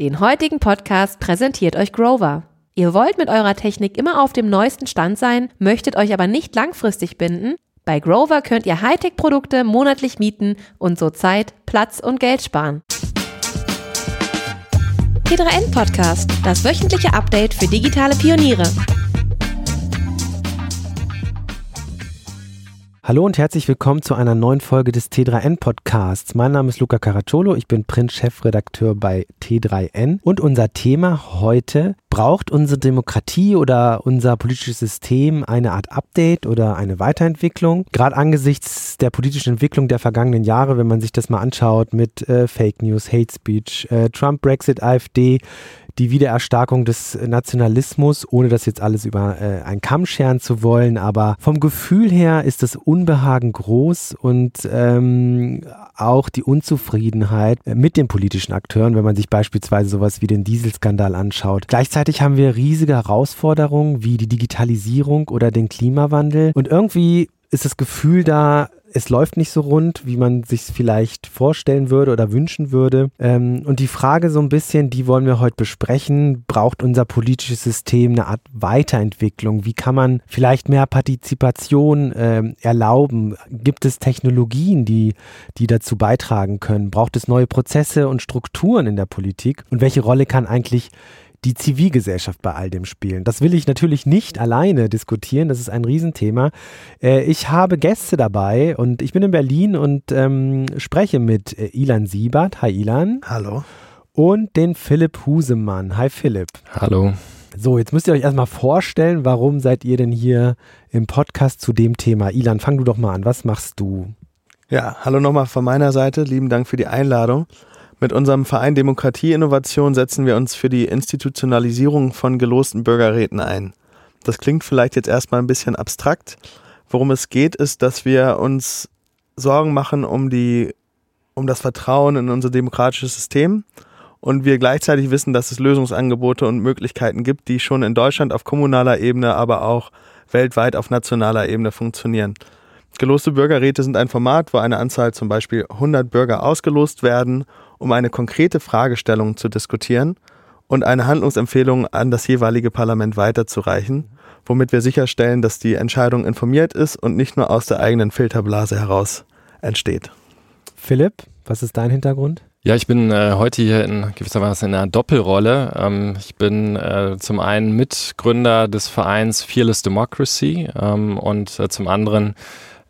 Den heutigen Podcast präsentiert euch Grover. Ihr wollt mit eurer Technik immer auf dem neuesten Stand sein, möchtet euch aber nicht langfristig binden? Bei Grover könnt ihr Hightech-Produkte monatlich mieten und so Zeit, Platz und Geld sparen. T3N Podcast, das wöchentliche Update für digitale Pioniere. Hallo und herzlich willkommen zu einer neuen Folge des T3N Podcasts. Mein Name ist Luca Caracciolo, ich bin Print-Chefredakteur bei T3N und unser Thema heute, braucht unsere Demokratie oder unser politisches System eine Art Update oder eine Weiterentwicklung? Gerade angesichts der politischen Entwicklung der vergangenen Jahre, wenn man sich das mal anschaut mit äh, Fake News, Hate Speech, äh, Trump, Brexit, AfD, die Wiedererstarkung des Nationalismus, ohne das jetzt alles über äh, einen Kamm scheren zu wollen, aber vom Gefühl her ist das Unbehagen groß und ähm, auch die Unzufriedenheit mit den politischen Akteuren, wenn man sich beispielsweise sowas wie den Dieselskandal anschaut. Gleichzeitig haben wir riesige Herausforderungen wie die Digitalisierung oder den Klimawandel und irgendwie ist das Gefühl da, es läuft nicht so rund, wie man sich vielleicht vorstellen würde oder wünschen würde. Ähm, und die Frage so ein bisschen, die wollen wir heute besprechen, braucht unser politisches System eine Art Weiterentwicklung? Wie kann man vielleicht mehr Partizipation ähm, erlauben? Gibt es Technologien, die, die dazu beitragen können? Braucht es neue Prozesse und Strukturen in der Politik? Und welche Rolle kann eigentlich die Zivilgesellschaft bei all dem spielen. Das will ich natürlich nicht alleine diskutieren, das ist ein Riesenthema. Äh, ich habe Gäste dabei und ich bin in Berlin und ähm, spreche mit äh, Ilan Siebert. Hi Ilan. Hallo. Und den Philipp Husemann. Hi Philipp. Hallo. So, jetzt müsst ihr euch erstmal vorstellen, warum seid ihr denn hier im Podcast zu dem Thema? Ilan, fang du doch mal an. Was machst du? Ja, hallo nochmal von meiner Seite. Lieben Dank für die Einladung. Mit unserem Verein Demokratie Innovation setzen wir uns für die Institutionalisierung von gelosten Bürgerräten ein. Das klingt vielleicht jetzt erstmal ein bisschen abstrakt. Worum es geht, ist, dass wir uns Sorgen machen um die, um das Vertrauen in unser demokratisches System und wir gleichzeitig wissen, dass es Lösungsangebote und Möglichkeiten gibt, die schon in Deutschland auf kommunaler Ebene, aber auch weltweit auf nationaler Ebene funktionieren. Geloste Bürgerräte sind ein Format, wo eine Anzahl zum Beispiel 100 Bürger ausgelost werden um eine konkrete Fragestellung zu diskutieren und eine Handlungsempfehlung an das jeweilige Parlament weiterzureichen, womit wir sicherstellen, dass die Entscheidung informiert ist und nicht nur aus der eigenen Filterblase heraus entsteht. Philipp, was ist dein Hintergrund? Ja, ich bin äh, heute hier in gewissermaßen in einer Doppelrolle. Ähm, ich bin äh, zum einen Mitgründer des Vereins Fearless Democracy ähm, und äh, zum anderen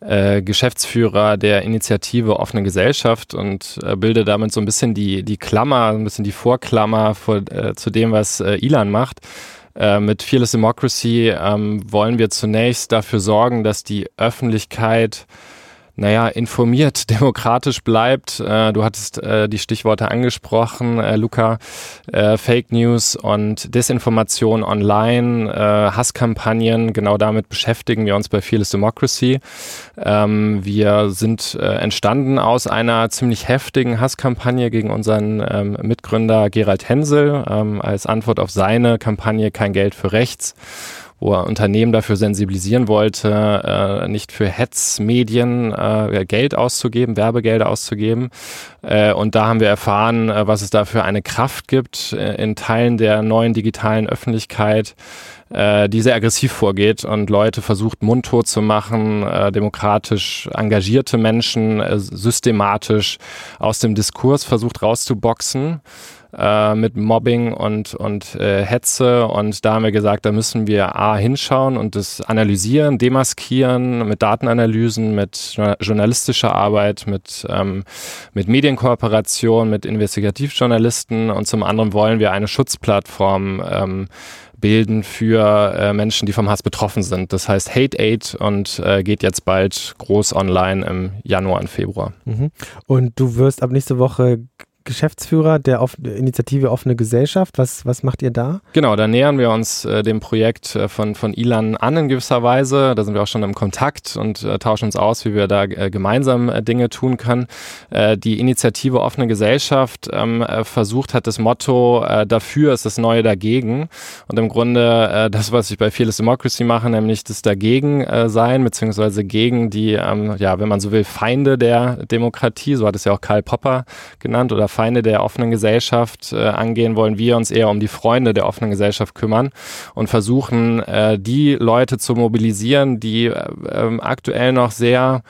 äh, Geschäftsführer der Initiative Offene Gesellschaft und äh, bilde damit so ein bisschen die, die Klammer, ein bisschen die Vorklammer vor, äh, zu dem, was äh, Ilan macht. Äh, mit Fearless Democracy ähm, wollen wir zunächst dafür sorgen, dass die Öffentlichkeit naja, informiert, demokratisch bleibt. Äh, du hattest äh, die Stichworte angesprochen, äh, Luca. Äh, Fake News und Desinformation online, äh, Hasskampagnen, genau damit beschäftigen wir uns bei Fearless Democracy. Ähm, wir sind äh, entstanden aus einer ziemlich heftigen Hasskampagne gegen unseren ähm, Mitgründer Gerald Hensel ähm, als Antwort auf seine Kampagne Kein Geld für Rechts wo er Unternehmen dafür sensibilisieren wollte, äh, nicht für Hetzmedien äh, Geld auszugeben, Werbegelder auszugeben. Äh, und da haben wir erfahren, äh, was es da für eine Kraft gibt äh, in Teilen der neuen digitalen Öffentlichkeit, äh, die sehr aggressiv vorgeht und Leute versucht mundtot zu machen, äh, demokratisch engagierte Menschen äh, systematisch aus dem Diskurs versucht rauszuboxen äh, mit Mobbing und, und äh, Hetze. Und da haben wir gesagt, da müssen wir A hinschauen und das analysieren, demaskieren mit Datenanalysen, mit journalistischer Arbeit, mit, ähm, mit Medienkooperation, mit Investigativjournalisten. Und zum anderen wollen wir eine Schutzplattform ähm, bilden für äh, Menschen, die vom Hass betroffen sind. Das heißt Hate Aid und äh, geht jetzt bald groß online im Januar und Februar. Mhm. Und du wirst ab nächste Woche Geschäftsführer der Off Initiative Offene Gesellschaft. Was, was macht ihr da? Genau, da nähern wir uns äh, dem Projekt äh, von, von Ilan an in gewisser Weise. Da sind wir auch schon im Kontakt und äh, tauschen uns aus, wie wir da äh, gemeinsam äh, Dinge tun können. Äh, die Initiative Offene Gesellschaft ähm, versucht hat das Motto, dafür ist das Neue dagegen. Und im Grunde das, was ich bei Fearless Democracy mache, nämlich das Dagegen sein, beziehungsweise gegen die, ähm, ja, wenn man so will, Feinde der Demokratie, so hat es ja auch Karl Popper genannt, oder Feinde der offenen Gesellschaft äh, angehen, wollen wir uns eher um die Freunde der offenen Gesellschaft kümmern und versuchen, äh, die Leute zu mobilisieren, die äh, ähm, aktuell noch sehr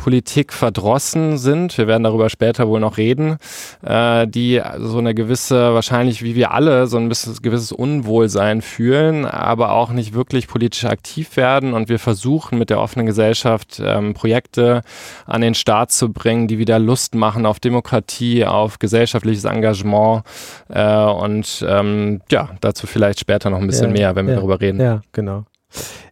Politik verdrossen sind, wir werden darüber später wohl noch reden, äh, die so eine gewisse, wahrscheinlich wie wir alle, so ein bisschen, gewisses Unwohlsein fühlen, aber auch nicht wirklich politisch aktiv werden. Und wir versuchen mit der offenen Gesellschaft ähm, Projekte an den Start zu bringen, die wieder Lust machen auf Demokratie, auf gesellschaftliches Engagement. Äh, und ähm, ja, dazu vielleicht später noch ein bisschen ja, mehr, wenn wir ja, darüber reden. Ja, genau.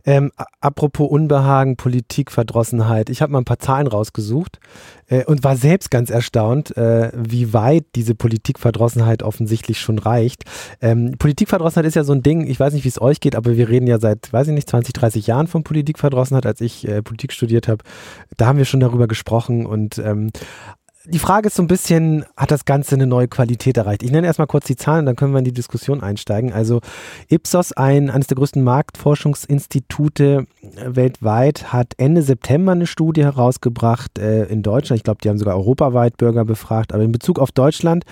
Ähm, apropos Unbehagen, Politik, Verdrossenheit. Ich habe mal ein paar Zahlen rausgesucht äh, und war selbst ganz erstaunt, äh, wie weit diese Politikverdrossenheit offensichtlich schon reicht. Ähm, Politikverdrossenheit ist ja so ein Ding, ich weiß nicht, wie es euch geht, aber wir reden ja seit, weiß ich nicht, 20, 30 Jahren von Politikverdrossenheit. Als ich äh, Politik studiert habe, da haben wir schon darüber gesprochen und ähm, die Frage ist so ein bisschen, hat das Ganze eine neue Qualität erreicht? Ich nenne erstmal kurz die Zahlen, dann können wir in die Diskussion einsteigen. Also Ipsos, ein, eines der größten Marktforschungsinstitute äh, weltweit, hat Ende September eine Studie herausgebracht äh, in Deutschland. Ich glaube, die haben sogar europaweit Bürger befragt, aber in Bezug auf Deutschland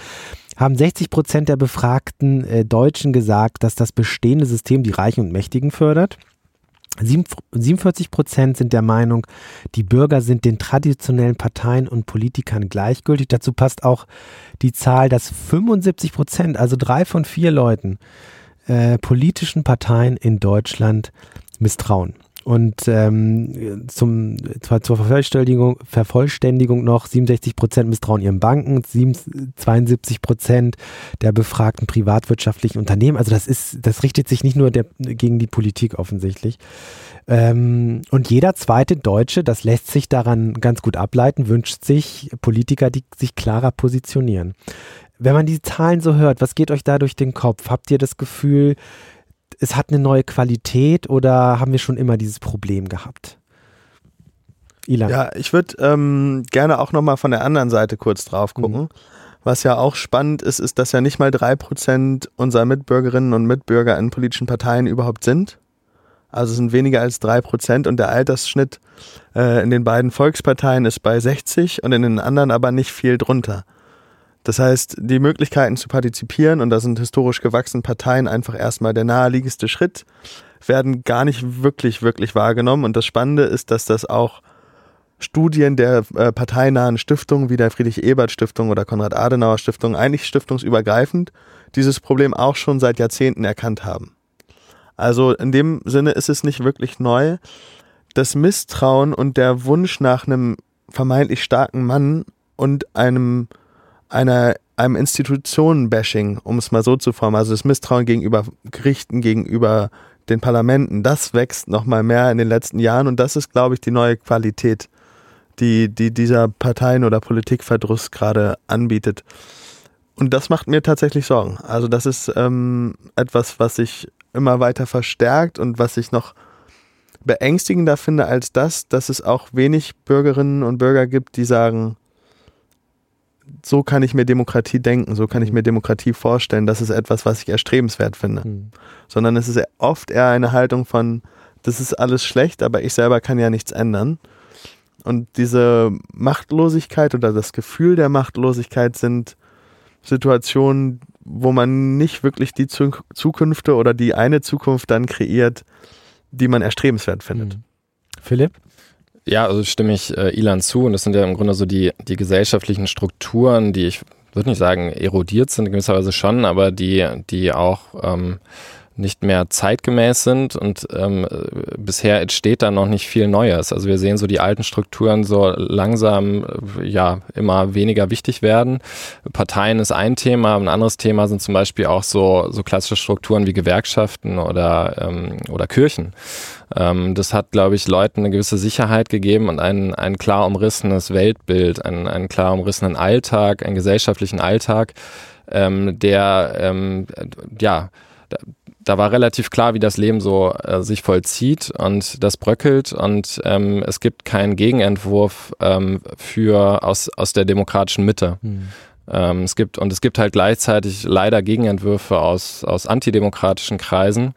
haben 60 Prozent der befragten äh, Deutschen gesagt, dass das bestehende System die Reichen und Mächtigen fördert. 47 Prozent sind der Meinung, die Bürger sind den traditionellen Parteien und Politikern gleichgültig. Dazu passt auch die Zahl, dass 75 Prozent, also drei von vier Leuten, äh, politischen Parteien in Deutschland misstrauen. Und ähm, zum, zur Vervollständigung, Vervollständigung noch 67 Prozent misstrauen ihren Banken, 72 Prozent der befragten privatwirtschaftlichen Unternehmen. Also das ist, das richtet sich nicht nur der, gegen die Politik offensichtlich. Ähm, und jeder zweite Deutsche, das lässt sich daran ganz gut ableiten, wünscht sich Politiker, die sich klarer positionieren. Wenn man die Zahlen so hört, was geht euch da durch den Kopf? Habt ihr das Gefühl, es hat eine neue Qualität oder haben wir schon immer dieses Problem gehabt? Ilan. Ja, ich würde ähm, gerne auch nochmal von der anderen Seite kurz drauf mhm. gucken. Mhm. Was ja auch spannend ist, ist, dass ja nicht mal drei Prozent unserer Mitbürgerinnen und Mitbürger in politischen Parteien überhaupt sind. Also es sind weniger als drei Prozent und der Altersschnitt äh, in den beiden Volksparteien ist bei 60 und in den anderen aber nicht viel drunter. Das heißt, die Möglichkeiten zu partizipieren, und da sind historisch gewachsene Parteien einfach erstmal der naheliegendste Schritt, werden gar nicht wirklich, wirklich wahrgenommen. Und das Spannende ist, dass das auch Studien der äh, parteinahen Stiftungen wie der Friedrich-Ebert-Stiftung oder Konrad-Adenauer-Stiftung, eigentlich stiftungsübergreifend, dieses Problem auch schon seit Jahrzehnten erkannt haben. Also in dem Sinne ist es nicht wirklich neu. Das Misstrauen und der Wunsch nach einem vermeintlich starken Mann und einem einer, einem Institutionen-Bashing, um es mal so zu formen, also das Misstrauen gegenüber Gerichten, gegenüber den Parlamenten, das wächst nochmal mehr in den letzten Jahren und das ist, glaube ich, die neue Qualität, die, die dieser Parteien- oder Politikverdruss gerade anbietet. Und das macht mir tatsächlich Sorgen. Also das ist ähm, etwas, was sich immer weiter verstärkt und was ich noch beängstigender finde als das, dass es auch wenig Bürgerinnen und Bürger gibt, die sagen, so kann ich mir Demokratie denken, so kann ich mir Demokratie vorstellen. Das ist etwas, was ich erstrebenswert finde. Mhm. Sondern es ist oft eher eine Haltung von, das ist alles schlecht, aber ich selber kann ja nichts ändern. Und diese Machtlosigkeit oder das Gefühl der Machtlosigkeit sind Situationen, wo man nicht wirklich die Zukünfte oder die eine Zukunft dann kreiert, die man erstrebenswert findet. Mhm. Philipp? Ja, also stimme ich äh, Ilan zu. Und das sind ja im Grunde so die, die gesellschaftlichen Strukturen, die ich würde nicht sagen erodiert sind, in gewisser Weise schon, aber die, die auch ähm, nicht mehr zeitgemäß sind und ähm, bisher entsteht da noch nicht viel Neues. Also wir sehen so die alten Strukturen so langsam ja immer weniger wichtig werden. Parteien ist ein Thema, ein anderes Thema sind zum Beispiel auch so so klassische Strukturen wie Gewerkschaften oder ähm, oder Kirchen. Ähm, das hat, glaube ich, Leuten eine gewisse Sicherheit gegeben und ein ein klar umrissenes Weltbild, einen, einen klar umrissenen Alltag, einen gesellschaftlichen Alltag, ähm, der ähm, ja da war relativ klar, wie das Leben so äh, sich vollzieht und das bröckelt und ähm, es gibt keinen Gegenentwurf ähm, für aus, aus der demokratischen Mitte. Mhm. Ähm, es gibt und es gibt halt gleichzeitig leider Gegenentwürfe aus, aus antidemokratischen Kreisen.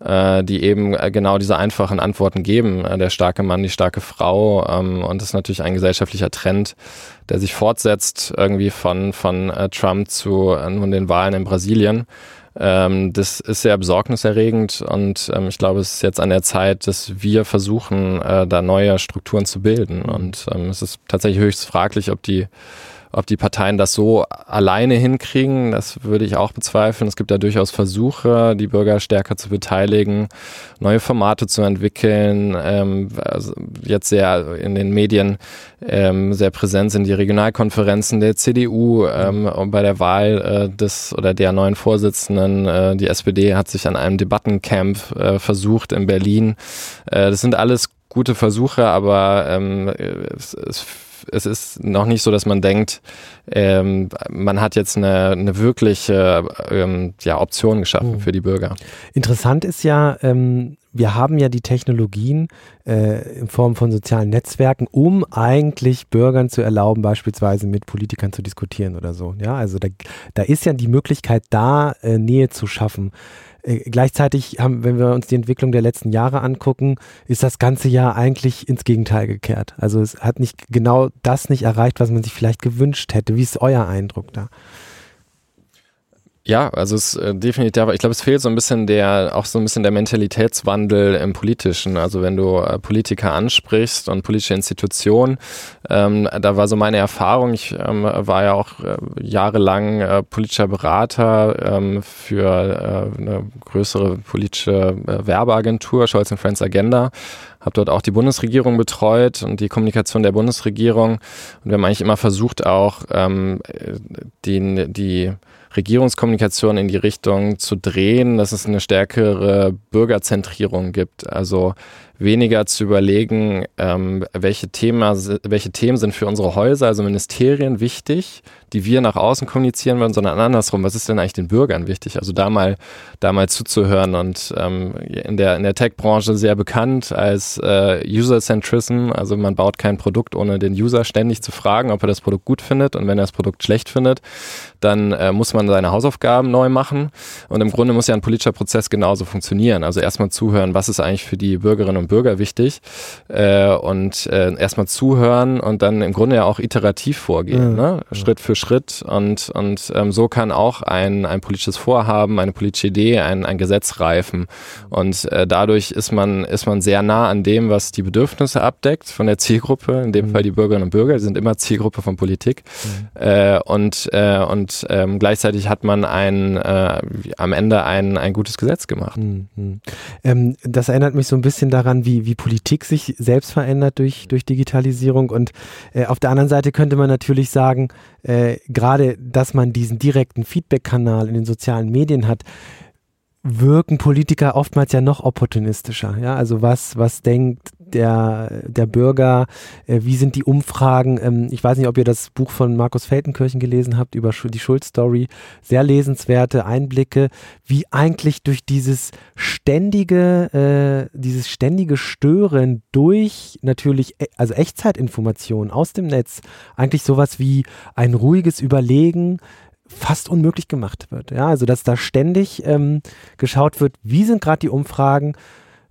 äh, die eben äh, genau diese einfachen Antworten geben. Äh, der starke Mann, die starke Frau. Ähm, und das ist natürlich ein gesellschaftlicher Trend, der sich fortsetzt irgendwie von, von äh, Trump zu äh, nun den Wahlen in Brasilien. Ähm, das ist sehr besorgniserregend und ähm, ich glaube, es ist jetzt an der Zeit, dass wir versuchen, äh, da neue Strukturen zu bilden. Und ähm, es ist tatsächlich höchst fraglich, ob die ob die Parteien das so alleine hinkriegen, das würde ich auch bezweifeln. Es gibt da durchaus Versuche, die Bürger stärker zu beteiligen, neue Formate zu entwickeln. Ähm, also jetzt sehr in den Medien ähm, sehr präsent sind die Regionalkonferenzen der CDU ähm, bei der Wahl äh, des oder der neuen Vorsitzenden. Äh, die SPD hat sich an einem Debattencamp äh, versucht in Berlin. Äh, das sind alles gute Versuche, aber ähm, es, es es ist noch nicht so, dass man denkt, ähm, man hat jetzt eine, eine wirkliche ähm, ja, Option geschaffen mhm. für die Bürger. Interessant ist ja, ähm, wir haben ja die Technologien äh, in Form von sozialen Netzwerken, um eigentlich Bürgern zu erlauben, beispielsweise mit Politikern zu diskutieren oder so. Ja, also da, da ist ja die Möglichkeit da, äh, Nähe zu schaffen. Äh, gleichzeitig haben, wenn wir uns die Entwicklung der letzten Jahre angucken, ist das ganze Jahr eigentlich ins Gegenteil gekehrt. Also es hat nicht genau das nicht erreicht, was man sich vielleicht gewünscht hätte. Wie ist euer Eindruck da? Ja, also es äh, definitiv, aber ich glaube, es fehlt so ein bisschen der, auch so ein bisschen der Mentalitätswandel im Politischen. Also wenn du äh, Politiker ansprichst und politische Institutionen, ähm, da war so meine Erfahrung, ich ähm, war ja auch äh, jahrelang äh, politischer Berater ähm, für äh, eine größere politische äh, Werbeagentur, Scholz Friends Agenda habe dort auch die Bundesregierung betreut und die Kommunikation der Bundesregierung. Und wir haben eigentlich immer versucht, auch ähm, die, die Regierungskommunikation in die Richtung zu drehen, dass es eine stärkere Bürgerzentrierung gibt. Also weniger zu überlegen, ähm, welche, Thema, welche Themen sind für unsere Häuser, also Ministerien wichtig, die wir nach außen kommunizieren wollen, sondern andersrum, was ist denn eigentlich den Bürgern wichtig? Also da mal, da mal zuzuhören und ähm, in der, in der Tech-Branche sehr bekannt als äh, User-Centrism, also man baut kein Produkt, ohne den User ständig zu fragen, ob er das Produkt gut findet und wenn er das Produkt schlecht findet, dann äh, muss man seine Hausaufgaben neu machen und im Grunde muss ja ein politischer Prozess genauso funktionieren. Also erstmal zuhören, was ist eigentlich für die Bürgerinnen und Bürger wichtig äh, und äh, erstmal zuhören und dann im Grunde ja auch iterativ vorgehen, ja. ne? Schritt für Schritt und, und ähm, so kann auch ein, ein politisches Vorhaben, eine politische Idee, ein, ein Gesetz reifen und äh, dadurch ist man, ist man sehr nah an dem, was die Bedürfnisse abdeckt von der Zielgruppe, in dem mhm. Fall die Bürgerinnen und Bürger, die sind immer Zielgruppe von Politik mhm. äh, und, äh, und ähm, gleichzeitig hat man ein, äh, am Ende ein, ein gutes Gesetz gemacht. Mhm. Ähm, das erinnert mich so ein bisschen daran, daran, wie, wie Politik sich selbst verändert durch, durch Digitalisierung. Und äh, auf der anderen Seite könnte man natürlich sagen, äh, gerade, dass man diesen direkten Feedback-Kanal in den sozialen Medien hat, wirken Politiker oftmals ja noch opportunistischer. Ja, also was, was denkt der, der Bürger, äh, wie sind die Umfragen? Ähm, ich weiß nicht, ob ihr das Buch von Markus Feltenkirchen gelesen habt über die Schulz-Story. Sehr lesenswerte Einblicke, wie eigentlich durch dieses ständige, äh, dieses ständige Stören durch natürlich, e also Echtzeitinformationen aus dem Netz, eigentlich sowas wie ein ruhiges Überlegen, fast unmöglich gemacht wird. Ja, also dass da ständig ähm, geschaut wird, wie sind gerade die Umfragen,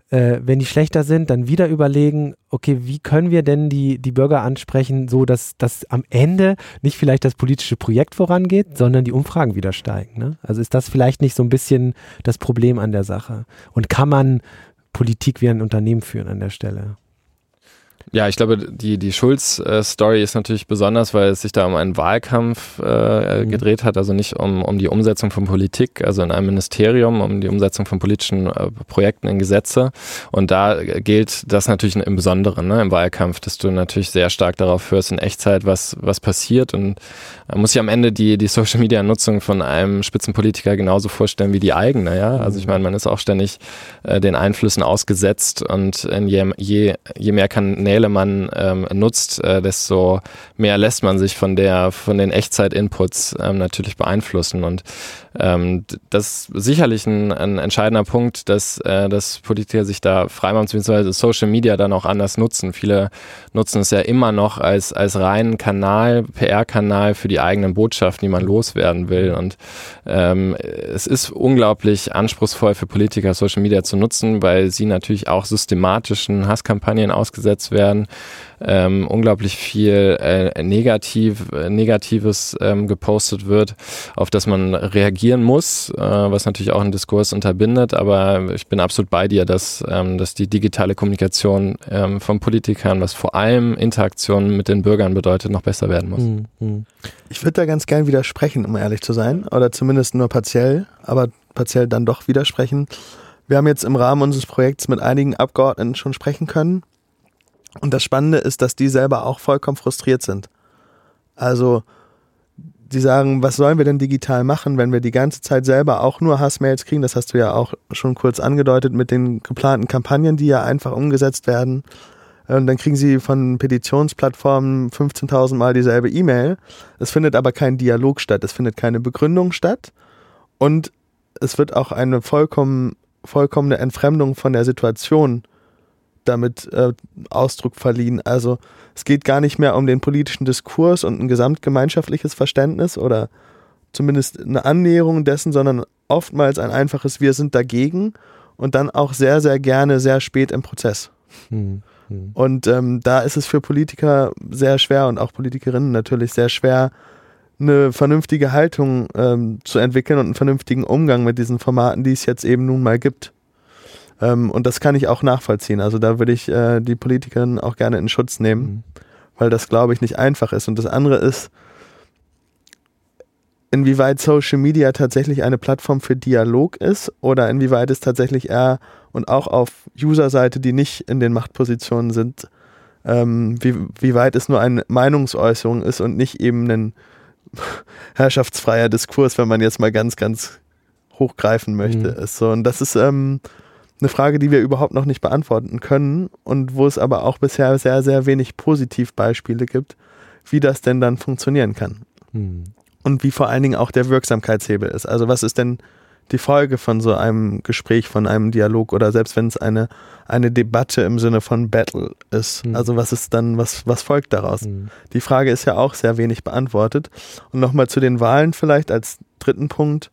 äh, wenn die schlechter sind, dann wieder überlegen, okay, wie können wir denn die, die Bürger ansprechen, so dass, dass am Ende nicht vielleicht das politische Projekt vorangeht, sondern die Umfragen wieder steigen. Ne? Also ist das vielleicht nicht so ein bisschen das Problem an der Sache? Und kann man Politik wie ein Unternehmen führen an der Stelle? Ja, ich glaube, die, die Schulz-Story ist natürlich besonders, weil es sich da um einen Wahlkampf äh, mhm. gedreht hat, also nicht um, um die Umsetzung von Politik, also in einem Ministerium, um die Umsetzung von politischen äh, Projekten in Gesetze. Und da gilt das natürlich im Besonderen ne, im Wahlkampf, dass du natürlich sehr stark darauf hörst in Echtzeit, was, was passiert. Und man muss sich am Ende die, die Social-Media-Nutzung von einem Spitzenpolitiker genauso vorstellen wie die eigene. Ja? Also ich mhm. meine, man ist auch ständig äh, den Einflüssen ausgesetzt und je, je, je mehr kann Kanäle man ähm, nutzt, äh, desto mehr lässt man sich von der, von den Echtzeit-Inputs ähm, natürlich beeinflussen. Und ähm, das ist sicherlich ein, ein entscheidender Punkt, dass, äh, dass Politiker sich da freimachen, beziehungsweise Social Media dann auch anders nutzen. Viele nutzen es ja immer noch als, als reinen Kanal, PR-Kanal für die eigenen Botschaften, die man loswerden will. Und ähm, es ist unglaublich anspruchsvoll für Politiker, Social Media zu nutzen, weil sie natürlich auch systematischen Hasskampagnen ausgesetzt werden ähm, unglaublich viel äh, negativ, äh, Negatives ähm, gepostet wird, auf das man reagieren muss, äh, was natürlich auch einen Diskurs unterbindet. Aber ich bin absolut bei dir, dass, ähm, dass die digitale Kommunikation ähm, von Politikern, was vor allem Interaktion mit den Bürgern bedeutet, noch besser werden muss. Mhm. Ich würde da ganz gern widersprechen, um ehrlich zu sein, oder zumindest nur partiell, aber partiell dann doch widersprechen. Wir haben jetzt im Rahmen unseres Projekts mit einigen Abgeordneten schon sprechen können und das Spannende ist, dass die selber auch vollkommen frustriert sind. Also, die sagen, was sollen wir denn digital machen, wenn wir die ganze Zeit selber auch nur Hassmails kriegen? Das hast du ja auch schon kurz angedeutet mit den geplanten Kampagnen, die ja einfach umgesetzt werden. Und dann kriegen sie von Petitionsplattformen 15.000 Mal dieselbe E-Mail. Es findet aber kein Dialog statt. Es findet keine Begründung statt. Und es wird auch eine vollkommen, vollkommene Entfremdung von der Situation damit äh, Ausdruck verliehen. Also es geht gar nicht mehr um den politischen Diskurs und ein gesamtgemeinschaftliches Verständnis oder zumindest eine Annäherung dessen, sondern oftmals ein einfaches Wir sind dagegen und dann auch sehr, sehr gerne sehr spät im Prozess. Hm, hm. Und ähm, da ist es für Politiker sehr schwer und auch Politikerinnen natürlich sehr schwer, eine vernünftige Haltung ähm, zu entwickeln und einen vernünftigen Umgang mit diesen Formaten, die es jetzt eben nun mal gibt. Ähm, und das kann ich auch nachvollziehen. Also da würde ich äh, die Politikerin auch gerne in Schutz nehmen, mhm. weil das, glaube ich, nicht einfach ist. Und das andere ist, inwieweit Social Media tatsächlich eine Plattform für Dialog ist oder inwieweit es tatsächlich eher und auch auf User-Seite, die nicht in den Machtpositionen sind, ähm, wie, wie weit es nur eine Meinungsäußerung ist und nicht eben ein herrschaftsfreier Diskurs, wenn man jetzt mal ganz, ganz hochgreifen möchte, mhm. ist so. Und das ist, ähm, eine Frage, die wir überhaupt noch nicht beantworten können und wo es aber auch bisher sehr, sehr wenig Positivbeispiele gibt, wie das denn dann funktionieren kann. Hm. Und wie vor allen Dingen auch der Wirksamkeitshebel ist. Also was ist denn die Folge von so einem Gespräch, von einem Dialog oder selbst wenn es eine, eine Debatte im Sinne von Battle ist. Hm. Also was ist dann, was, was folgt daraus? Hm. Die Frage ist ja auch sehr wenig beantwortet. Und nochmal zu den Wahlen vielleicht als dritten Punkt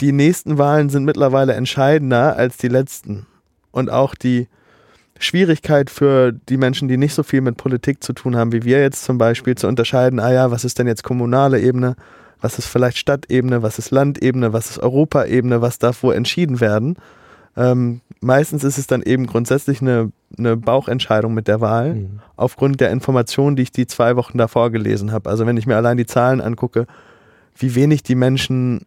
die nächsten Wahlen sind mittlerweile entscheidender als die letzten. Und auch die Schwierigkeit für die Menschen, die nicht so viel mit Politik zu tun haben, wie wir jetzt zum Beispiel, zu unterscheiden, ah ja, was ist denn jetzt kommunale Ebene, was ist vielleicht Stadtebene, was ist Landebene, was ist Europaebene, was darf wo entschieden werden. Ähm, meistens ist es dann eben grundsätzlich eine, eine Bauchentscheidung mit der Wahl, mhm. aufgrund der Informationen, die ich die zwei Wochen davor gelesen habe. Also wenn ich mir allein die Zahlen angucke, wie wenig die Menschen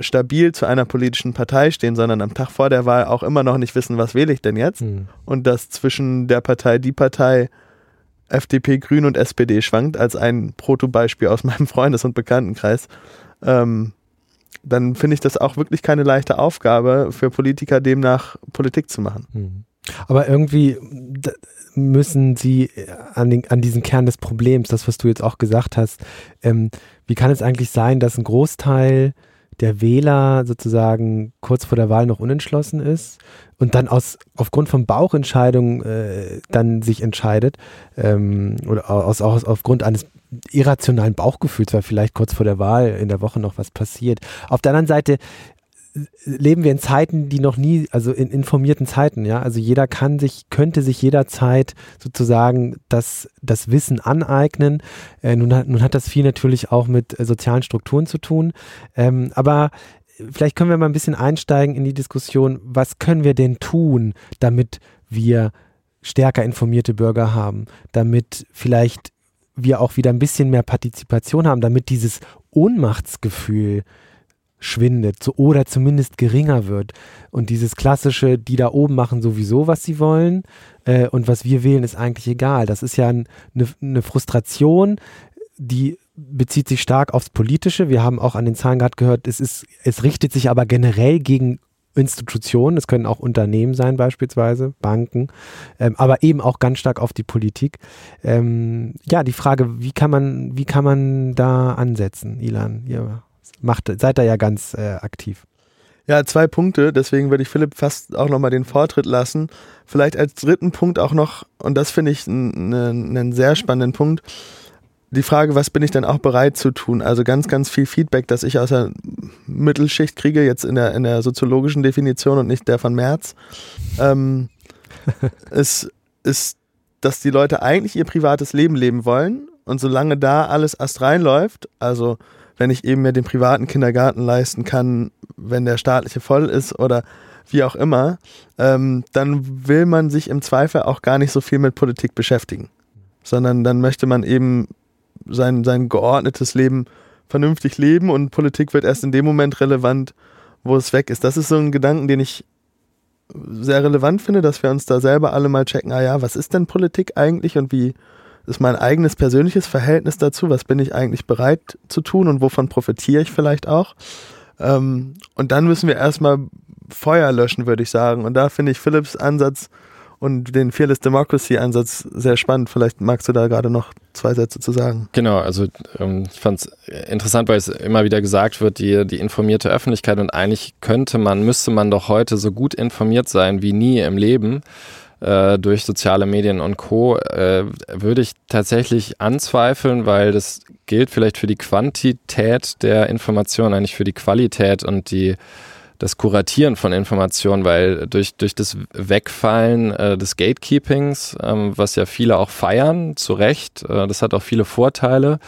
stabil zu einer politischen Partei stehen, sondern am Tag vor der Wahl auch immer noch nicht wissen, was wähle ich denn jetzt. Mhm. Und das zwischen der Partei, die Partei, FDP, Grün und SPD schwankt, als ein Protobeispiel aus meinem Freundes- und Bekanntenkreis, ähm, dann finde ich das auch wirklich keine leichte Aufgabe für Politiker, demnach Politik zu machen. Mhm. Aber irgendwie müssen sie an, den, an diesen Kern des Problems, das, was du jetzt auch gesagt hast, ähm, wie kann es eigentlich sein, dass ein Großteil der Wähler sozusagen kurz vor der Wahl noch unentschlossen ist und dann aus aufgrund von Bauchentscheidungen äh, dann sich entscheidet ähm, oder aus, aus, aufgrund eines irrationalen Bauchgefühls, weil vielleicht kurz vor der Wahl in der Woche noch was passiert. Auf der anderen Seite leben wir in Zeiten, die noch nie, also in informierten Zeiten, ja. Also jeder kann sich, könnte sich jederzeit sozusagen das, das Wissen aneignen. Äh, nun, hat, nun hat das viel natürlich auch mit äh, sozialen Strukturen zu tun. Ähm, aber vielleicht können wir mal ein bisschen einsteigen in die Diskussion, was können wir denn tun, damit wir stärker informierte Bürger haben, damit vielleicht wir auch wieder ein bisschen mehr Partizipation haben, damit dieses Ohnmachtsgefühl schwindet so, oder zumindest geringer wird. Und dieses klassische, die da oben machen sowieso, was sie wollen äh, und was wir wählen, ist eigentlich egal. Das ist ja eine ne Frustration, die bezieht sich stark aufs Politische. Wir haben auch an den Zahlen gerade gehört, es, ist, es richtet sich aber generell gegen Institutionen, es können auch Unternehmen sein beispielsweise, Banken, ähm, aber eben auch ganz stark auf die Politik. Ähm, ja, die Frage, wie kann man, wie kann man da ansetzen, Ilan? Ihr macht, seid da ja ganz äh, aktiv. Ja, zwei Punkte, deswegen würde ich Philipp fast auch nochmal den Vortritt lassen. Vielleicht als dritten Punkt auch noch, und das finde ich einen sehr spannenden Punkt, die Frage, was bin ich denn auch bereit zu tun? Also ganz, ganz viel Feedback, das ich aus der Mittelschicht kriege, jetzt in der, in der soziologischen Definition und nicht der von Merz, ähm, ist, ist, dass die Leute eigentlich ihr privates Leben leben wollen und solange da alles erst reinläuft, also wenn ich eben mir den privaten Kindergarten leisten kann, wenn der staatliche voll ist oder wie auch immer, ähm, dann will man sich im Zweifel auch gar nicht so viel mit Politik beschäftigen, sondern dann möchte man eben sein, sein geordnetes Leben vernünftig leben und Politik wird erst in dem Moment relevant, wo es weg ist. Das ist so ein Gedanken, den ich sehr relevant finde, dass wir uns da selber alle mal checken, ah ja, was ist denn Politik eigentlich und wie ist mein eigenes persönliches Verhältnis dazu, was bin ich eigentlich bereit zu tun und wovon profitiere ich vielleicht auch. Ähm, und dann müssen wir erstmal Feuer löschen, würde ich sagen. Und da finde ich Philips Ansatz und den Fearless Democracy Ansatz sehr spannend. Vielleicht magst du da gerade noch zwei Sätze zu sagen. Genau, also ähm, ich fand es interessant, weil es immer wieder gesagt wird, die, die informierte Öffentlichkeit und eigentlich könnte man, müsste man doch heute so gut informiert sein wie nie im Leben äh, durch soziale Medien und Co. Äh, würde ich tatsächlich anzweifeln, weil das gilt vielleicht für die Quantität der Informationen, eigentlich für die Qualität und die das Kuratieren von Informationen, weil durch, durch das Wegfallen äh, des Gatekeepings, ähm, was ja viele auch feiern, zu Recht, äh, das hat auch viele Vorteile.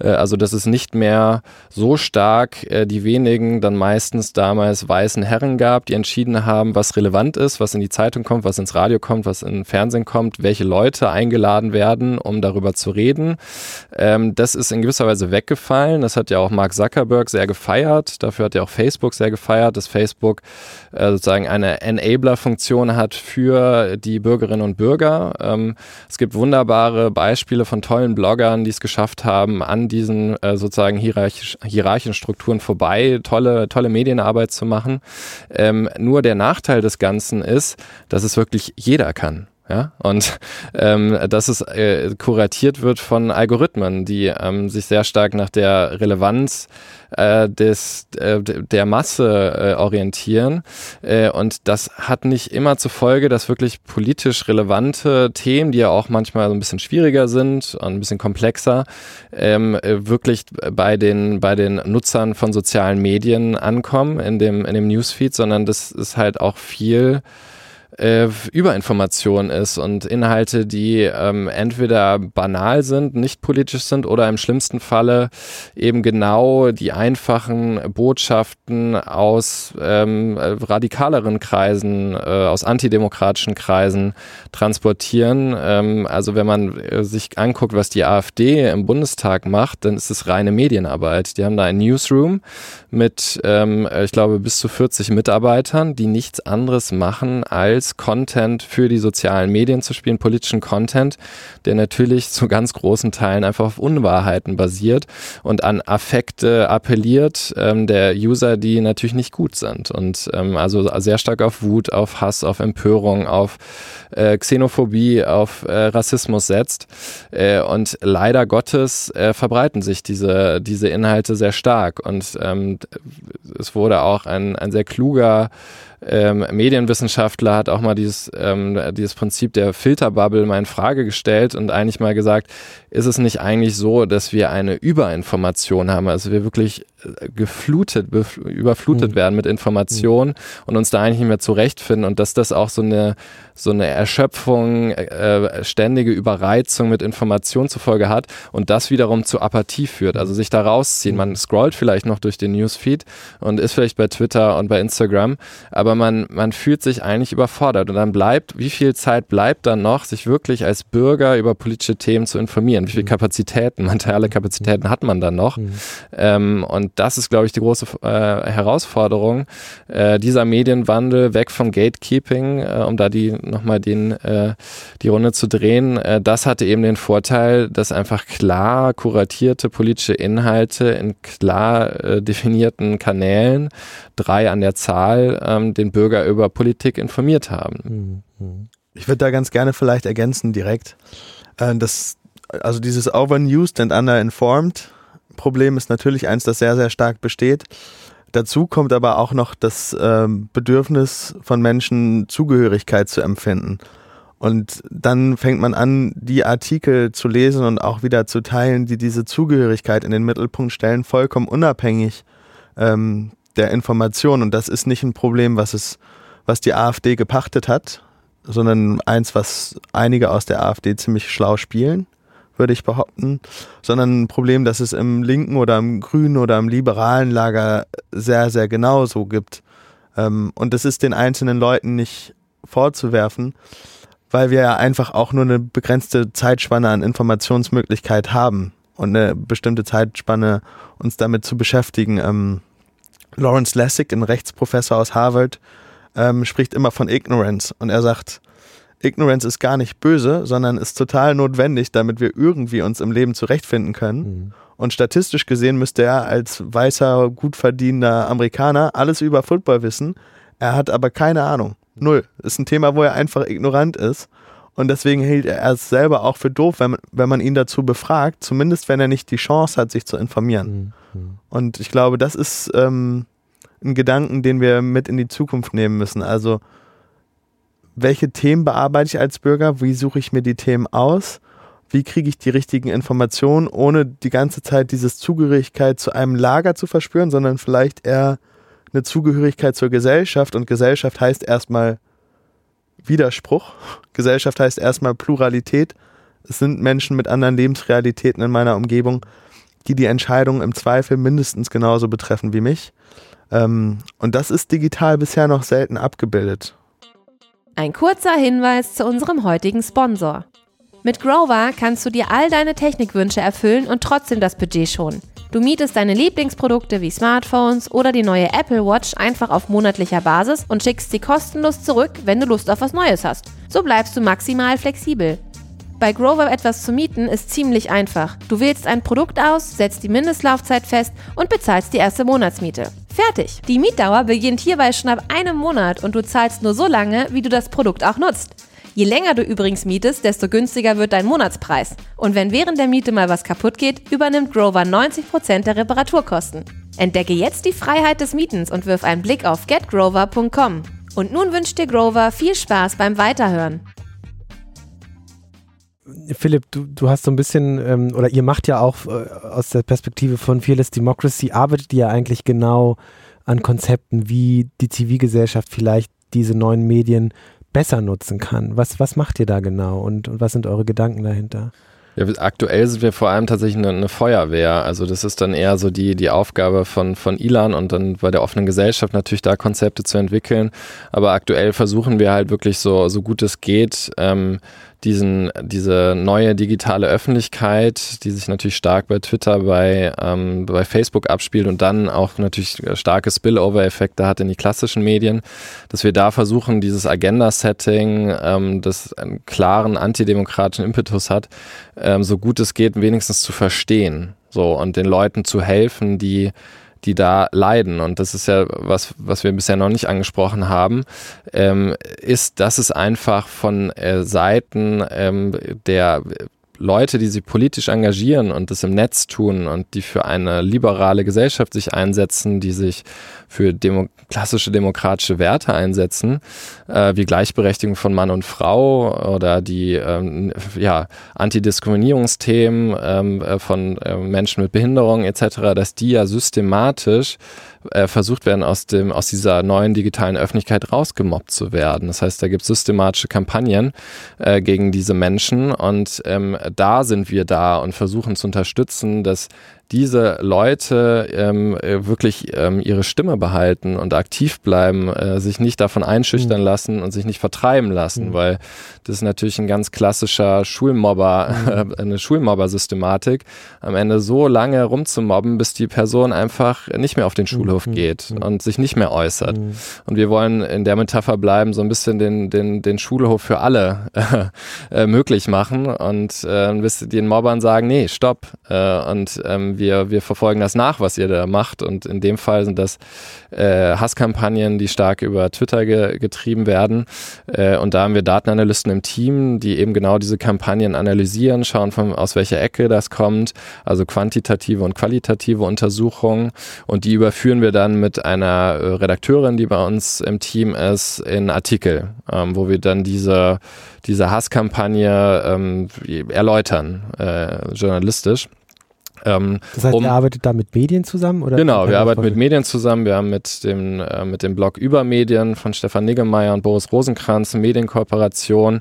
Äh, also, dass es nicht mehr so stark äh, die wenigen dann meistens damals weißen Herren gab, die entschieden haben, was relevant ist, was in die Zeitung kommt, was ins Radio kommt, was in Fernsehen kommt, welche Leute eingeladen werden, um darüber zu reden. Ähm, das ist in gewisser Weise weggefallen. Das hat ja auch Mark Zuckerberg sehr gefeiert. Dafür hat ja auch Facebook sehr gefeiert. Das Facebook äh, sozusagen eine Enabler-Funktion hat für die Bürgerinnen und Bürger. Ähm, es gibt wunderbare Beispiele von tollen Bloggern, die es geschafft haben, an diesen äh, sozusagen hierarchisch, hierarchischen Strukturen vorbei tolle, tolle Medienarbeit zu machen. Ähm, nur der Nachteil des Ganzen ist, dass es wirklich jeder kann. Ja, und ähm, dass es äh, kuratiert wird von Algorithmen, die ähm, sich sehr stark nach der Relevanz äh, des, äh, der Masse äh, orientieren. Äh, und das hat nicht immer zur Folge, dass wirklich politisch relevante Themen, die ja auch manchmal so ein bisschen schwieriger sind und ein bisschen komplexer, ähm, wirklich bei den, bei den Nutzern von sozialen Medien ankommen in dem, in dem Newsfeed, sondern das ist halt auch viel äh, Überinformation ist und Inhalte, die ähm, entweder banal sind, nicht politisch sind oder im schlimmsten Falle eben genau die einfachen Botschaften aus ähm, radikaleren Kreisen, äh, aus antidemokratischen Kreisen transportieren. Ähm, also wenn man äh, sich anguckt, was die AfD im Bundestag macht, dann ist es reine Medienarbeit. Die haben da ein Newsroom mit, ähm, ich glaube, bis zu 40 Mitarbeitern, die nichts anderes machen als als Content für die sozialen Medien zu spielen, politischen Content, der natürlich zu ganz großen Teilen einfach auf Unwahrheiten basiert und an Affekte appelliert ähm, der User, die natürlich nicht gut sind. Und ähm, also sehr stark auf Wut, auf Hass, auf Empörung, auf äh, Xenophobie, auf äh, Rassismus setzt. Äh, und leider Gottes äh, verbreiten sich diese, diese Inhalte sehr stark. Und ähm, es wurde auch ein, ein sehr kluger ähm, Medienwissenschaftler hat auch mal dieses, ähm, dieses Prinzip der Filterbubble mal in Frage gestellt und eigentlich mal gesagt, ist es nicht eigentlich so, dass wir eine Überinformation haben, also wir wirklich äh, geflutet, überflutet mhm. werden mit Informationen mhm. und uns da eigentlich nicht mehr zurechtfinden und dass das auch so eine so eine Erschöpfung, äh, ständige Überreizung mit Informationen zufolge hat und das wiederum zu Apathie führt, also sich da rausziehen. Man scrollt vielleicht noch durch den Newsfeed und ist vielleicht bei Twitter und bei Instagram, aber man, man fühlt sich eigentlich überfordert und dann bleibt, wie viel Zeit bleibt dann noch, sich wirklich als Bürger über politische Themen zu informieren? Wie viele mhm. Kapazitäten, mentale Kapazitäten hat man dann noch? Mhm. Ähm, und das ist, glaube ich, die große äh, Herausforderung, äh, dieser Medienwandel weg vom Gatekeeping, äh, um da die nochmal den, äh, die Runde zu drehen, äh, das hatte eben den Vorteil, dass einfach klar kuratierte politische Inhalte in klar äh, definierten Kanälen, drei an der Zahl, ähm, den Bürger über Politik informiert haben. Mhm. Ich würde da ganz gerne vielleicht ergänzen direkt, äh, das, also dieses overused and underinformed Problem ist natürlich eins, das sehr, sehr stark besteht. Dazu kommt aber auch noch das ähm, Bedürfnis von Menschen, Zugehörigkeit zu empfinden. Und dann fängt man an, die Artikel zu lesen und auch wieder zu teilen, die diese Zugehörigkeit in den Mittelpunkt stellen, vollkommen unabhängig ähm, der Information. Und das ist nicht ein Problem, was es, was die AfD gepachtet hat, sondern eins, was einige aus der AfD ziemlich schlau spielen würde ich behaupten, sondern ein Problem, das es im linken oder im grünen oder im liberalen Lager sehr, sehr genau so gibt. Ähm, und das ist den einzelnen Leuten nicht vorzuwerfen, weil wir ja einfach auch nur eine begrenzte Zeitspanne an Informationsmöglichkeit haben und eine bestimmte Zeitspanne uns damit zu beschäftigen. Lawrence Lessig, ein Rechtsprofessor aus Harvard, ähm, spricht immer von Ignorance und er sagt, Ignorance ist gar nicht böse, sondern ist total notwendig, damit wir irgendwie uns im Leben zurechtfinden können. Mhm. Und statistisch gesehen müsste er als weißer, gut verdienender Amerikaner alles über Football wissen. Er hat aber keine Ahnung. Null. Ist ein Thema, wo er einfach ignorant ist. Und deswegen hält er es selber auch für doof, wenn man, wenn man ihn dazu befragt, zumindest wenn er nicht die Chance hat, sich zu informieren. Mhm. Und ich glaube, das ist ähm, ein Gedanken, den wir mit in die Zukunft nehmen müssen. Also welche Themen bearbeite ich als Bürger, wie suche ich mir die Themen aus, wie kriege ich die richtigen Informationen, ohne die ganze Zeit dieses Zugehörigkeit zu einem Lager zu verspüren, sondern vielleicht eher eine Zugehörigkeit zur Gesellschaft und Gesellschaft heißt erstmal Widerspruch. Gesellschaft heißt erstmal Pluralität. Es sind Menschen mit anderen Lebensrealitäten in meiner Umgebung, die die Entscheidungen im Zweifel mindestens genauso betreffen wie mich. Ähm, und das ist digital bisher noch selten abgebildet. Ein kurzer Hinweis zu unserem heutigen Sponsor. Mit Grover kannst du dir all deine Technikwünsche erfüllen und trotzdem das Budget schonen. Du mietest deine Lieblingsprodukte wie Smartphones oder die neue Apple Watch einfach auf monatlicher Basis und schickst sie kostenlos zurück, wenn du Lust auf was Neues hast. So bleibst du maximal flexibel. Bei Grover etwas zu mieten ist ziemlich einfach. Du wählst ein Produkt aus, setzt die Mindestlaufzeit fest und bezahlst die erste Monatsmiete. Fertig. Die Mietdauer beginnt hierbei schon ab einem Monat und du zahlst nur so lange, wie du das Produkt auch nutzt. Je länger du übrigens mietest, desto günstiger wird dein Monatspreis. Und wenn während der Miete mal was kaputt geht, übernimmt Grover 90% der Reparaturkosten. Entdecke jetzt die Freiheit des Mietens und wirf einen Blick auf getgrover.com. Und nun wünscht dir Grover viel Spaß beim Weiterhören. Philipp, du, du hast so ein bisschen, ähm, oder ihr macht ja auch äh, aus der Perspektive von Fearless Democracy, arbeitet ihr eigentlich genau an Konzepten, wie die Zivilgesellschaft vielleicht diese neuen Medien besser nutzen kann. Was, was macht ihr da genau und, und was sind eure Gedanken dahinter? Ja, aktuell sind wir vor allem tatsächlich eine, eine, Feuerwehr. Also das ist dann eher so die, die Aufgabe von, von Ilan und dann bei der offenen Gesellschaft natürlich da Konzepte zu entwickeln. Aber aktuell versuchen wir halt wirklich so, so gut es geht, ähm, diesen, diese neue digitale Öffentlichkeit, die sich natürlich stark bei Twitter, bei, ähm, bei Facebook abspielt und dann auch natürlich starke Spillover-Effekte hat in die klassischen Medien, dass wir da versuchen, dieses Agenda-Setting, ähm, das einen klaren antidemokratischen Impetus hat, ähm, so gut es geht, wenigstens zu verstehen. So, und den Leuten zu helfen, die die da leiden. Und das ist ja was, was wir bisher noch nicht angesprochen haben, ähm, ist, dass es einfach von äh, Seiten ähm, der Leute, die sich politisch engagieren und das im Netz tun und die für eine liberale Gesellschaft sich einsetzen, die sich für demo klassische demokratische Werte einsetzen, äh, wie Gleichberechtigung von Mann und Frau oder die ähm, ja, Antidiskriminierungsthemen ähm, äh, von äh, Menschen mit Behinderung etc., dass die ja systematisch äh, versucht werden, aus, dem, aus dieser neuen digitalen Öffentlichkeit rausgemobbt zu werden. Das heißt, da gibt es systematische Kampagnen äh, gegen diese Menschen und ähm, da sind wir da und versuchen zu unterstützen, dass diese Leute ähm, äh, wirklich ähm, ihre Stimme behalten und aktiv bleiben, äh, sich nicht davon einschüchtern mhm. lassen und sich nicht vertreiben lassen, mhm. weil das ist natürlich ein ganz klassischer Schulmobber, mhm. eine Schulmobber-Systematik, am Ende so lange rumzumobben, bis die Person einfach nicht mehr auf den Schulhof mhm. geht mhm. und sich nicht mehr äußert. Mhm. Und wir wollen in der Metapher bleiben, so ein bisschen den, den, den Schulhof für alle äh, möglich machen und äh, bis den Mobbern sagen, nee, stopp. Äh, und ähm, wir, wir verfolgen das nach, was ihr da macht. Und in dem Fall sind das äh, Hasskampagnen, die stark über Twitter ge getrieben werden. Äh, und da haben wir Datenanalysten im Team, die eben genau diese Kampagnen analysieren, schauen, von, aus welcher Ecke das kommt, also quantitative und qualitative Untersuchungen. Und die überführen wir dann mit einer äh, Redakteurin, die bei uns im Team ist, in Artikel, ähm, wo wir dann diese, diese Hasskampagne ähm, erläutern, äh, journalistisch. Ähm, das heißt, um, ihr arbeitet da mit Medien zusammen? Oder genau, wir arbeiten mit Medien zusammen. Wir haben mit dem, äh, mit dem Blog über Medien von Stefan Niggemeier und Boris Rosenkranz Medienkooperation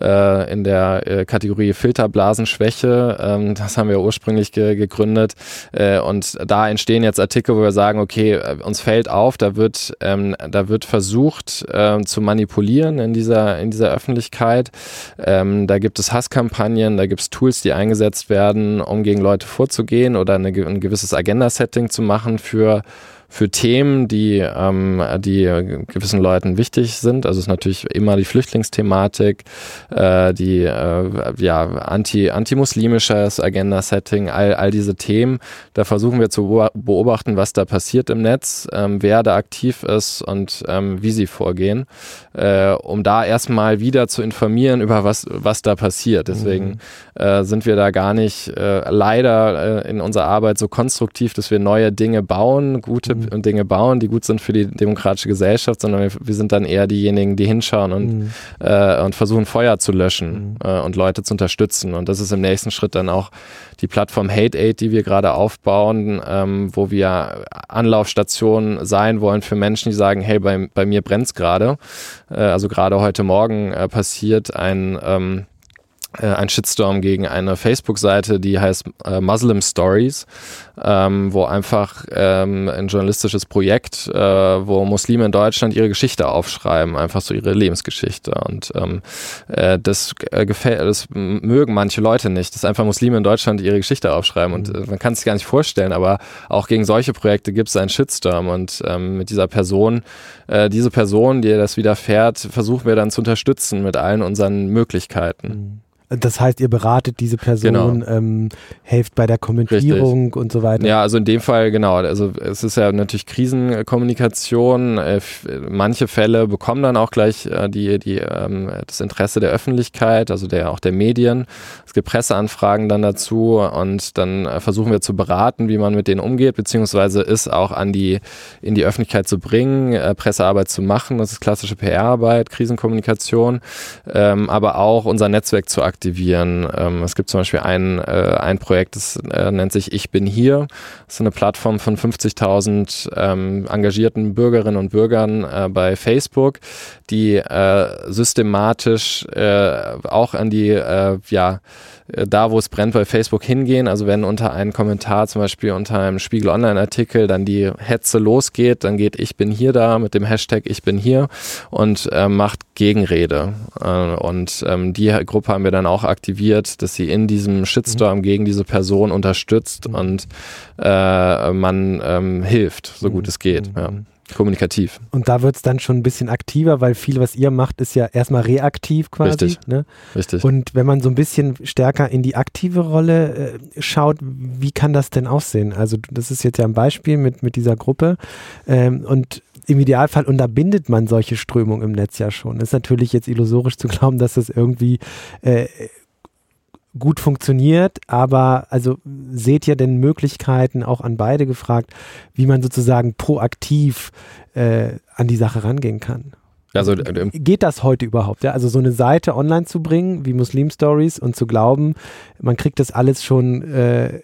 äh, in der äh, Kategorie Filterblasenschwäche. Ähm, das haben wir ursprünglich ge gegründet. Äh, und da entstehen jetzt Artikel, wo wir sagen, okay, äh, uns fällt auf, da wird, ähm, da wird versucht äh, zu manipulieren in dieser, in dieser Öffentlichkeit. Ähm, da gibt es Hasskampagnen, da gibt es Tools, die eingesetzt werden, um gegen Leute vorzugehen gehen oder eine, ein gewisses Agenda-Setting zu machen für für Themen, die, ähm, die gewissen Leuten wichtig sind. Also es ist natürlich immer die Flüchtlingsthematik, äh, die äh, ja, anti, anti-muslimisches Agenda-Setting, all, all diese Themen. Da versuchen wir zu beobachten, was da passiert im Netz, ähm, wer da aktiv ist und ähm, wie sie vorgehen, äh, um da erstmal wieder zu informieren über was, was da passiert. Deswegen mhm. äh, sind wir da gar nicht äh, leider äh, in unserer Arbeit so konstruktiv, dass wir neue Dinge bauen, gute mhm. Dinge bauen, die gut sind für die demokratische Gesellschaft, sondern wir, wir sind dann eher diejenigen, die hinschauen und, mhm. äh, und versuchen Feuer zu löschen mhm. äh, und Leute zu unterstützen. Und das ist im nächsten Schritt dann auch die Plattform Hate Aid, die wir gerade aufbauen, ähm, wo wir Anlaufstationen sein wollen für Menschen, die sagen, hey, bei, bei mir brennt's gerade. Äh, also gerade heute Morgen äh, passiert ein ähm, äh, ein Shitstorm gegen eine Facebook-Seite, die heißt äh, Muslim Stories, ähm, wo einfach ähm, ein journalistisches Projekt, äh, wo Muslime in Deutschland ihre Geschichte aufschreiben, einfach so ihre Lebensgeschichte. Und ähm, äh, das äh, gefällt, das mögen manche Leute nicht, dass einfach Muslime in Deutschland ihre Geschichte aufschreiben. Und äh, man kann es sich gar nicht vorstellen, aber auch gegen solche Projekte gibt es einen Shitstorm. Und ähm, mit dieser Person, äh, diese Person, die das widerfährt, versuchen wir dann zu unterstützen mit allen unseren Möglichkeiten. Mhm. Das heißt, ihr beratet diese Person, genau. ähm, helft bei der Kommentierung Richtig. und so weiter. Ja, also in dem Fall genau. Also es ist ja natürlich Krisenkommunikation. Äh, manche Fälle bekommen dann auch gleich äh, die, die, ähm, das Interesse der Öffentlichkeit, also der auch der Medien. Es gibt Presseanfragen dann dazu und dann äh, versuchen wir zu beraten, wie man mit denen umgeht, beziehungsweise es auch an die in die Öffentlichkeit zu bringen, Pressearbeit zu machen. Das ist klassische PR-Arbeit, Krisenkommunikation, ähm, aber auch unser Netzwerk zu aktivieren aktivieren. Ähm, es gibt zum Beispiel ein, äh, ein Projekt, das äh, nennt sich Ich bin hier. Das ist eine Plattform von 50.000 ähm, engagierten Bürgerinnen und Bürgern äh, bei Facebook, die äh, systematisch äh, auch an die, äh, ja, da, wo es brennt, bei Facebook hingehen. Also wenn unter einem Kommentar, zum Beispiel unter einem Spiegel Online-Artikel, dann die Hetze losgeht, dann geht Ich bin hier da mit dem Hashtag Ich bin hier und macht Gegenrede. Und ähm, die Gruppe haben wir dann auch aktiviert, dass sie in diesem Shitstorm mhm. gegen diese Person unterstützt mhm. und äh, man ähm, hilft, so gut mhm. es geht. Ja. Kommunikativ. Und da wird es dann schon ein bisschen aktiver, weil viel, was ihr macht, ist ja erstmal reaktiv quasi. Richtig. Ne? Richtig. Und wenn man so ein bisschen stärker in die aktive Rolle äh, schaut, wie kann das denn aussehen? Also das ist jetzt ja ein Beispiel mit, mit dieser Gruppe. Ähm, und im Idealfall unterbindet man solche Strömungen im Netz ja schon. Ist natürlich jetzt illusorisch zu glauben, dass das irgendwie äh, gut funktioniert, aber also seht ihr denn Möglichkeiten, auch an beide gefragt, wie man sozusagen proaktiv äh, an die Sache rangehen kann? Also, äh, Geht das heute überhaupt? Ja? Also so eine Seite online zu bringen, wie Muslim Stories, und zu glauben, man kriegt das alles schon äh,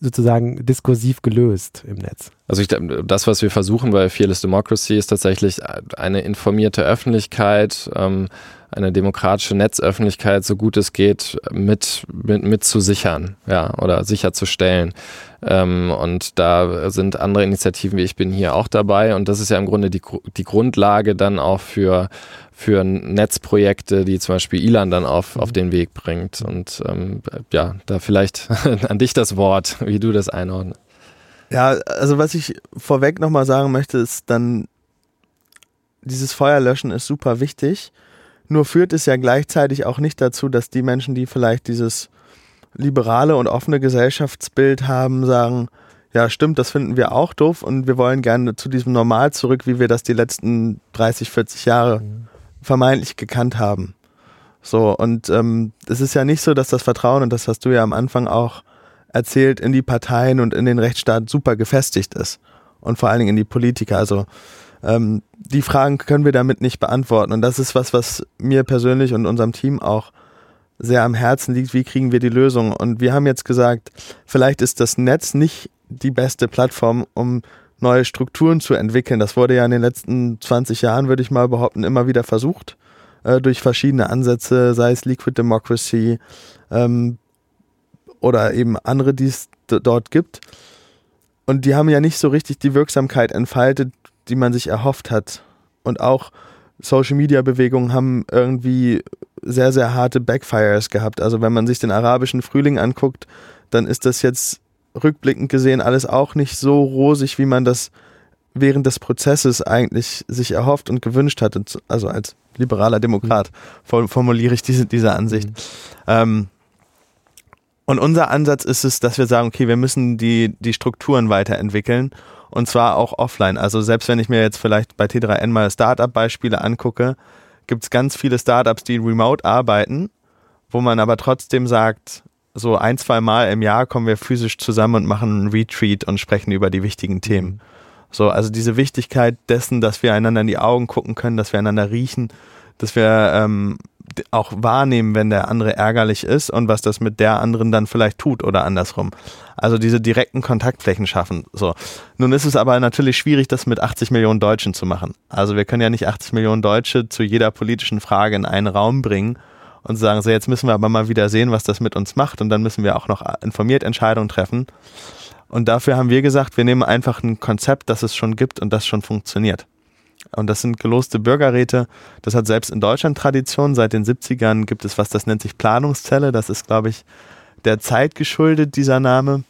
sozusagen diskursiv gelöst im Netz? Also ich, das, was wir versuchen bei Fearless Democracy, ist tatsächlich eine informierte Öffentlichkeit, ähm, eine demokratische Netzöffentlichkeit, so gut es geht, mit, mit, mit zu sichern, ja, oder sicherzustellen. Ähm, und da sind andere Initiativen wie Ich bin hier auch dabei. Und das ist ja im Grunde die, die Grundlage dann auch für, für Netzprojekte, die zum Beispiel Ilan dann auf, auf den Weg bringt. Und ähm, ja, da vielleicht an dich das Wort, wie du das einordnest. Ja, also was ich vorweg nochmal sagen möchte, ist dann, dieses Feuerlöschen ist super wichtig. Nur führt es ja gleichzeitig auch nicht dazu, dass die Menschen, die vielleicht dieses liberale und offene Gesellschaftsbild haben, sagen, ja, stimmt, das finden wir auch doof und wir wollen gerne zu diesem Normal zurück, wie wir das die letzten 30, 40 Jahre mhm. vermeintlich gekannt haben. So, und ähm, es ist ja nicht so, dass das Vertrauen, und das hast du ja am Anfang auch erzählt, in die Parteien und in den Rechtsstaat super gefestigt ist. Und vor allen Dingen in die Politiker. Also ähm, die Fragen können wir damit nicht beantworten. Und das ist was, was mir persönlich und unserem Team auch sehr am Herzen liegt. Wie kriegen wir die Lösung? Und wir haben jetzt gesagt, vielleicht ist das Netz nicht die beste Plattform, um neue Strukturen zu entwickeln. Das wurde ja in den letzten 20 Jahren, würde ich mal behaupten, immer wieder versucht äh, durch verschiedene Ansätze, sei es Liquid Democracy ähm, oder eben andere, die es dort gibt. Und die haben ja nicht so richtig die Wirksamkeit entfaltet, die man sich erhofft hat. Und auch Social Media Bewegungen haben irgendwie sehr, sehr harte Backfires gehabt. Also wenn man sich den arabischen Frühling anguckt, dann ist das jetzt rückblickend gesehen alles auch nicht so rosig, wie man das während des Prozesses eigentlich sich erhofft und gewünscht hatte. Also als liberaler Demokrat formuliere ich diese, diese Ansicht. Mhm. Ähm, und unser Ansatz ist es, dass wir sagen, okay, wir müssen die, die Strukturen weiterentwickeln und zwar auch offline. Also selbst wenn ich mir jetzt vielleicht bei T3N mal Startup-Beispiele angucke, gibt es ganz viele Startups, die remote arbeiten, wo man aber trotzdem sagt, so ein, zwei Mal im Jahr kommen wir physisch zusammen und machen einen Retreat und sprechen über die wichtigen Themen. Mhm. So, also diese Wichtigkeit dessen, dass wir einander in die Augen gucken können, dass wir einander riechen, dass wir ähm, auch wahrnehmen, wenn der andere ärgerlich ist und was das mit der anderen dann vielleicht tut oder andersrum. Also diese direkten Kontaktflächen schaffen. So. Nun ist es aber natürlich schwierig, das mit 80 Millionen Deutschen zu machen. Also wir können ja nicht 80 Millionen Deutsche zu jeder politischen Frage in einen Raum bringen und sagen, so jetzt müssen wir aber mal wieder sehen, was das mit uns macht und dann müssen wir auch noch informiert Entscheidungen treffen. Und dafür haben wir gesagt, wir nehmen einfach ein Konzept, das es schon gibt und das schon funktioniert. Und das sind geloste Bürgerräte. Das hat selbst in Deutschland Tradition. Seit den 70ern gibt es was, das nennt sich Planungszelle. Das ist, glaube ich, der Zeit geschuldet, dieser Name.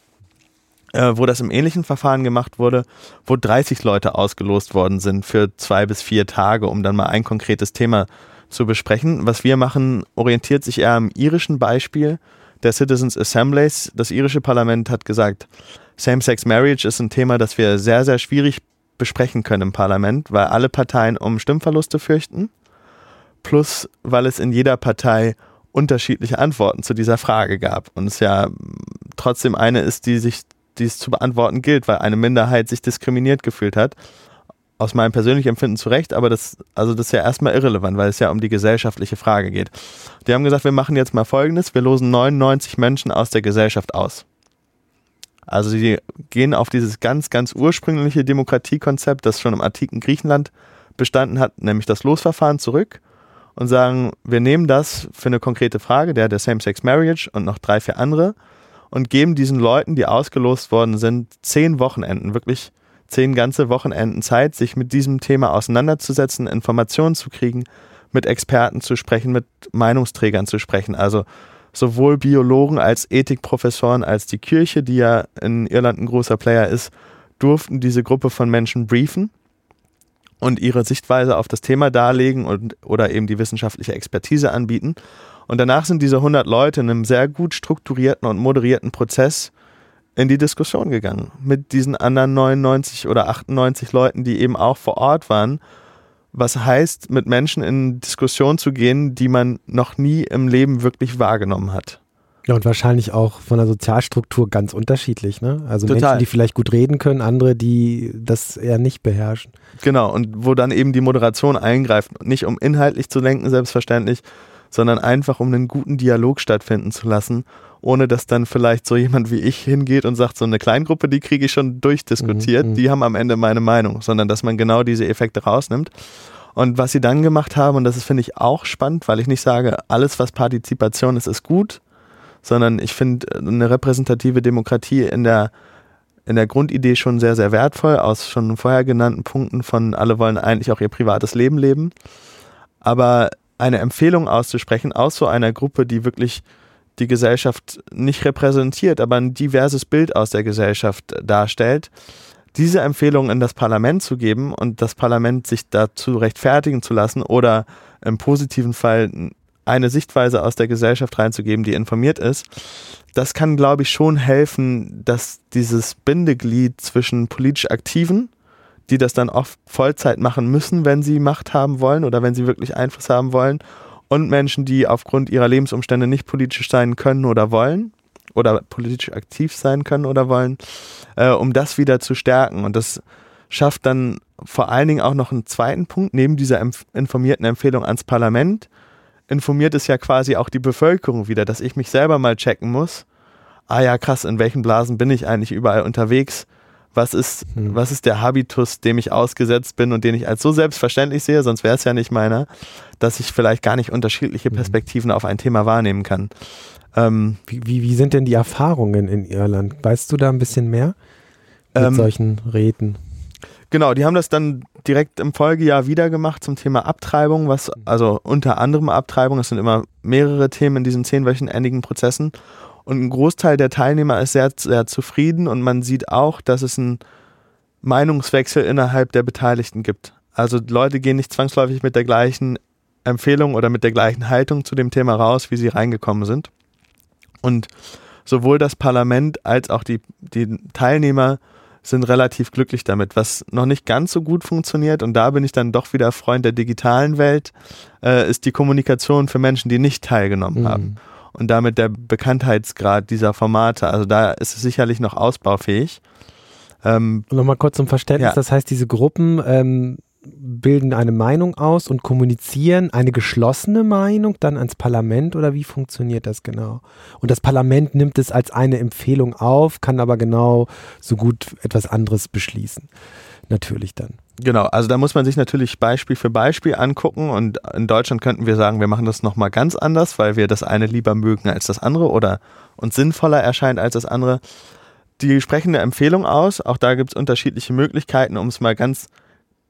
Äh, wo das im ähnlichen Verfahren gemacht wurde, wo 30 Leute ausgelost worden sind für zwei bis vier Tage, um dann mal ein konkretes Thema zu besprechen. Was wir machen, orientiert sich eher am irischen Beispiel der Citizens Assemblies. Das irische Parlament hat gesagt, Same-Sex Marriage ist ein Thema, das wir sehr, sehr schwierig besprechen können im Parlament, weil alle Parteien um Stimmverluste fürchten, plus weil es in jeder Partei unterschiedliche Antworten zu dieser Frage gab. Und es ja trotzdem eine ist, die sich, die es zu beantworten gilt, weil eine Minderheit sich diskriminiert gefühlt hat. Aus meinem persönlichen Empfinden zu Recht, aber das, also das ist ja erstmal irrelevant, weil es ja um die gesellschaftliche Frage geht. Die haben gesagt, wir machen jetzt mal Folgendes, wir losen 99 Menschen aus der Gesellschaft aus. Also sie gehen auf dieses ganz, ganz ursprüngliche Demokratiekonzept, das schon im antiken Griechenland bestanden hat, nämlich das Losverfahren zurück und sagen, wir nehmen das für eine konkrete Frage, der der Same-Sex-Marriage und noch drei, vier andere und geben diesen Leuten, die ausgelost worden sind, zehn Wochenenden, wirklich zehn ganze Wochenenden Zeit, sich mit diesem Thema auseinanderzusetzen, Informationen zu kriegen, mit Experten zu sprechen, mit Meinungsträgern zu sprechen. Also sowohl Biologen als Ethikprofessoren als die Kirche, die ja in Irland ein großer Player ist, durften diese Gruppe von Menschen briefen und ihre Sichtweise auf das Thema darlegen und, oder eben die wissenschaftliche Expertise anbieten. Und danach sind diese 100 Leute in einem sehr gut strukturierten und moderierten Prozess in die Diskussion gegangen mit diesen anderen 99 oder 98 Leuten, die eben auch vor Ort waren was heißt, mit Menschen in Diskussion zu gehen, die man noch nie im Leben wirklich wahrgenommen hat. Ja, und wahrscheinlich auch von der Sozialstruktur ganz unterschiedlich, ne? Also Total. Menschen, die vielleicht gut reden können, andere, die das eher nicht beherrschen. Genau, und wo dann eben die Moderation eingreift, nicht um inhaltlich zu lenken, selbstverständlich, sondern einfach um einen guten Dialog stattfinden zu lassen, ohne dass dann vielleicht so jemand wie ich hingeht und sagt, so eine Kleingruppe, die kriege ich schon durchdiskutiert, mhm, mhm. die haben am Ende meine Meinung, sondern dass man genau diese Effekte rausnimmt. Und was sie dann gemacht haben, und das ist, finde ich, auch spannend, weil ich nicht sage, alles, was Partizipation ist, ist gut, sondern ich finde eine repräsentative Demokratie in der, in der Grundidee schon sehr, sehr wertvoll, aus schon vorher genannten Punkten von alle wollen eigentlich auch ihr privates Leben leben. Aber eine Empfehlung auszusprechen aus so einer Gruppe, die wirklich die Gesellschaft nicht repräsentiert, aber ein diverses Bild aus der Gesellschaft darstellt, diese Empfehlung in das Parlament zu geben und das Parlament sich dazu rechtfertigen zu lassen oder im positiven Fall eine Sichtweise aus der Gesellschaft reinzugeben, die informiert ist. Das kann, glaube ich, schon helfen, dass dieses Bindeglied zwischen politisch Aktiven, die das dann oft Vollzeit machen müssen, wenn sie Macht haben wollen oder wenn sie wirklich Einfluss haben wollen, und Menschen, die aufgrund ihrer Lebensumstände nicht politisch sein können oder wollen oder politisch aktiv sein können oder wollen, äh, um das wieder zu stärken. Und das schafft dann vor allen Dingen auch noch einen zweiten Punkt, neben dieser informierten Empfehlung ans Parlament, informiert es ja quasi auch die Bevölkerung wieder, dass ich mich selber mal checken muss. Ah ja, krass, in welchen Blasen bin ich eigentlich überall unterwegs? Was ist, hm. was ist der Habitus, dem ich ausgesetzt bin und den ich als so selbstverständlich sehe, sonst wäre es ja nicht meiner, dass ich vielleicht gar nicht unterschiedliche hm. Perspektiven hm. auf ein Thema wahrnehmen kann. Ähm, wie, wie, wie, sind denn die Erfahrungen in Irland? Weißt du da ein bisschen mehr mit ähm, solchen Räten? Genau, die haben das dann direkt im Folgejahr wieder gemacht zum Thema Abtreibung, was also unter anderem Abtreibung, es sind immer mehrere Themen in diesen zehnwöchigen Prozessen. Und ein Großteil der Teilnehmer ist sehr, sehr zufrieden und man sieht auch, dass es einen Meinungswechsel innerhalb der Beteiligten gibt. Also Leute gehen nicht zwangsläufig mit der gleichen Empfehlung oder mit der gleichen Haltung zu dem Thema raus, wie sie reingekommen sind. Und sowohl das Parlament als auch die, die Teilnehmer sind relativ glücklich damit. Was noch nicht ganz so gut funktioniert, und da bin ich dann doch wieder Freund der digitalen Welt, äh, ist die Kommunikation für Menschen, die nicht teilgenommen mhm. haben. Und damit der Bekanntheitsgrad dieser Formate. Also da ist es sicherlich noch ausbaufähig. Ähm, Nochmal kurz zum Verständnis, ja. das heißt, diese Gruppen ähm, bilden eine Meinung aus und kommunizieren eine geschlossene Meinung dann ans Parlament oder wie funktioniert das genau? Und das Parlament nimmt es als eine Empfehlung auf, kann aber genau so gut etwas anderes beschließen. Natürlich dann. Genau, also da muss man sich natürlich Beispiel für Beispiel angucken und in Deutschland könnten wir sagen, wir machen das nochmal ganz anders, weil wir das eine lieber mögen als das andere oder uns sinnvoller erscheint als das andere. Die sprechen eine Empfehlung aus, auch da gibt es unterschiedliche Möglichkeiten, um es mal ganz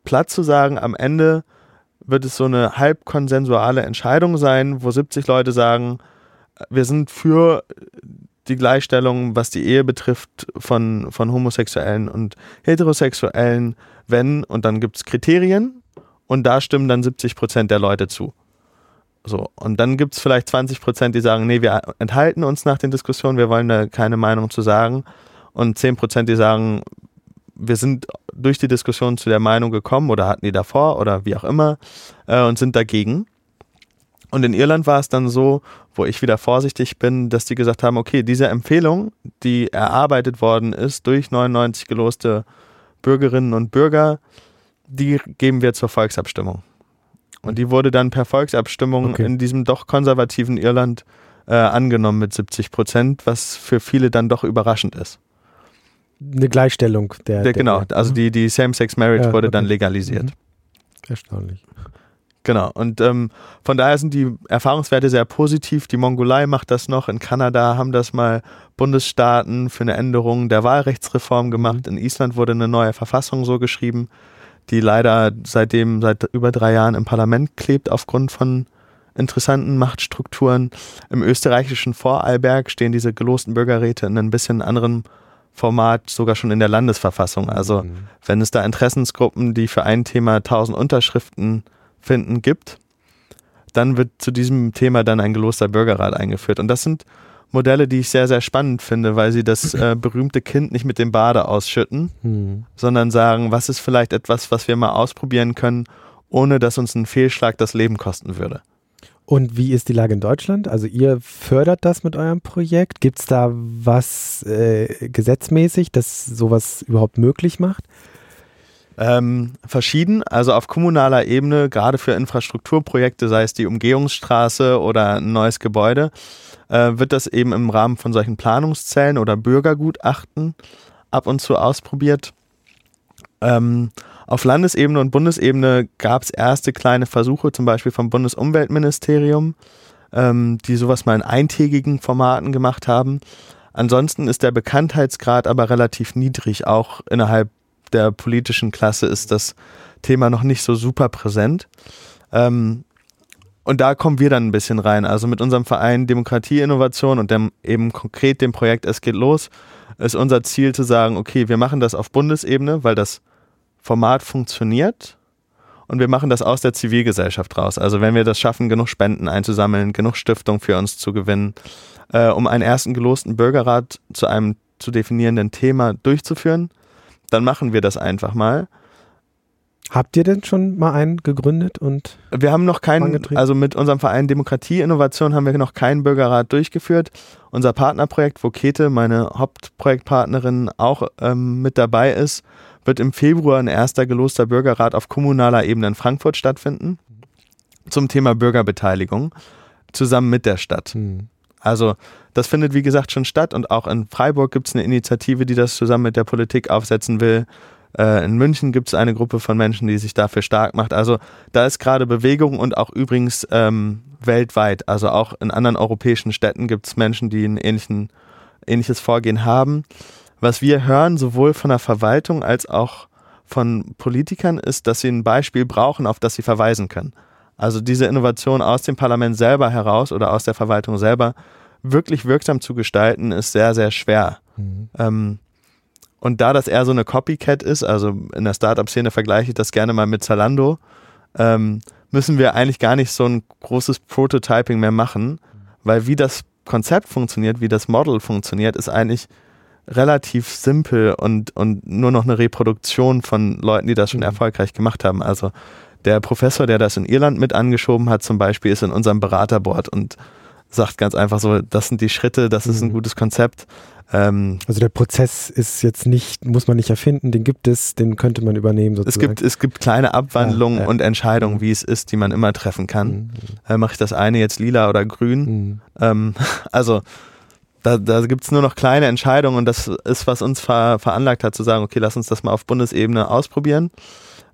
platt zu sagen, am Ende wird es so eine halb konsensuale Entscheidung sein, wo 70 Leute sagen, wir sind für die Gleichstellung, was die Ehe betrifft, von, von Homosexuellen und Heterosexuellen, wenn, und dann gibt es Kriterien und da stimmen dann 70 Prozent der Leute zu. So, und dann gibt es vielleicht 20 Prozent, die sagen, nee, wir enthalten uns nach den Diskussionen, wir wollen da keine Meinung zu sagen. Und 10 Prozent, die sagen, wir sind durch die Diskussion zu der Meinung gekommen oder hatten die davor oder wie auch immer äh, und sind dagegen. Und in Irland war es dann so, wo ich wieder vorsichtig bin, dass die gesagt haben, okay, diese Empfehlung, die erarbeitet worden ist durch 99 geloste Bürgerinnen und Bürger, die geben wir zur Volksabstimmung. Und die wurde dann per Volksabstimmung okay. in diesem doch konservativen Irland äh, angenommen mit 70 Prozent, was für viele dann doch überraschend ist eine Gleichstellung der. der genau, der, also die, die Same-Sex-Marriage ja, wurde okay. dann legalisiert. Mhm. Erstaunlich. Genau, und ähm, von daher sind die Erfahrungswerte sehr positiv. Die Mongolei macht das noch. In Kanada haben das mal Bundesstaaten für eine Änderung der Wahlrechtsreform gemacht. Mhm. In Island wurde eine neue Verfassung so geschrieben, die leider seitdem seit über drei Jahren im Parlament klebt aufgrund von interessanten Machtstrukturen. Im österreichischen Vorarlberg stehen diese gelosten Bürgerräte in ein bisschen anderen Format sogar schon in der Landesverfassung. Also mhm. wenn es da Interessensgruppen, die für ein Thema 1000 Unterschriften finden, gibt, dann wird zu diesem Thema dann ein geloster Bürgerrat eingeführt. Und das sind Modelle, die ich sehr, sehr spannend finde, weil sie das äh, berühmte Kind nicht mit dem Bade ausschütten, mhm. sondern sagen, was ist vielleicht etwas, was wir mal ausprobieren können, ohne dass uns ein Fehlschlag das Leben kosten würde. Und wie ist die Lage in Deutschland? Also ihr fördert das mit eurem Projekt. Gibt es da was äh, gesetzmäßig, das sowas überhaupt möglich macht? Ähm, verschieden, also auf kommunaler Ebene, gerade für Infrastrukturprojekte, sei es die Umgehungsstraße oder ein neues Gebäude, äh, wird das eben im Rahmen von solchen Planungszellen oder Bürgergutachten ab und zu ausprobiert. Ähm, auf Landesebene und Bundesebene gab es erste kleine Versuche, zum Beispiel vom Bundesumweltministerium, ähm, die sowas mal in eintägigen Formaten gemacht haben. Ansonsten ist der Bekanntheitsgrad aber relativ niedrig. Auch innerhalb der politischen Klasse ist das Thema noch nicht so super präsent. Ähm, und da kommen wir dann ein bisschen rein. Also mit unserem Verein Demokratie Innovation und dem, eben konkret dem Projekt Es geht los, ist unser Ziel zu sagen, okay, wir machen das auf Bundesebene, weil das Format funktioniert und wir machen das aus der Zivilgesellschaft raus. Also wenn wir das schaffen, genug Spenden einzusammeln, genug Stiftung für uns zu gewinnen, äh, um einen ersten gelosten Bürgerrat zu einem zu definierenden Thema durchzuführen, dann machen wir das einfach mal. Habt ihr denn schon mal einen gegründet und? Wir haben noch keinen, also mit unserem Verein Demokratie Innovation haben wir noch keinen Bürgerrat durchgeführt. Unser Partnerprojekt, wo Kete, meine Hauptprojektpartnerin, auch ähm, mit dabei ist, wird im Februar ein erster geloster Bürgerrat auf kommunaler Ebene in Frankfurt stattfinden zum Thema Bürgerbeteiligung zusammen mit der Stadt. Mhm. Also das findet wie gesagt schon statt und auch in Freiburg gibt es eine Initiative, die das zusammen mit der Politik aufsetzen will. Äh, in München gibt es eine Gruppe von Menschen, die sich dafür stark macht. Also da ist gerade Bewegung und auch übrigens ähm, weltweit, also auch in anderen europäischen Städten gibt es Menschen, die ein ähnlichen, ähnliches Vorgehen haben. Was wir hören, sowohl von der Verwaltung als auch von Politikern, ist, dass sie ein Beispiel brauchen, auf das sie verweisen können. Also diese Innovation aus dem Parlament selber heraus oder aus der Verwaltung selber wirklich wirksam zu gestalten, ist sehr, sehr schwer. Mhm. Ähm, und da das eher so eine Copycat ist, also in der Startup-Szene vergleiche ich das gerne mal mit Zalando, ähm, müssen wir eigentlich gar nicht so ein großes Prototyping mehr machen, weil wie das Konzept funktioniert, wie das Model funktioniert, ist eigentlich relativ simpel und, und nur noch eine Reproduktion von Leuten, die das schon mhm. erfolgreich gemacht haben. Also der Professor, der das in Irland mit angeschoben hat, zum Beispiel, ist in unserem Beraterboard und sagt ganz einfach so, das sind die Schritte, das ist ein mhm. gutes Konzept. Ähm, also der Prozess ist jetzt nicht, muss man nicht erfinden, den gibt es, den könnte man übernehmen sozusagen. Es gibt, es gibt kleine Abwandlungen ja, ja. und Entscheidungen, wie es ist, die man immer treffen kann. Mhm. Äh, Mache ich das eine jetzt lila oder grün? Mhm. Ähm, also da, da gibt es nur noch kleine Entscheidungen und das ist, was uns ver, veranlagt hat zu sagen, okay, lass uns das mal auf Bundesebene ausprobieren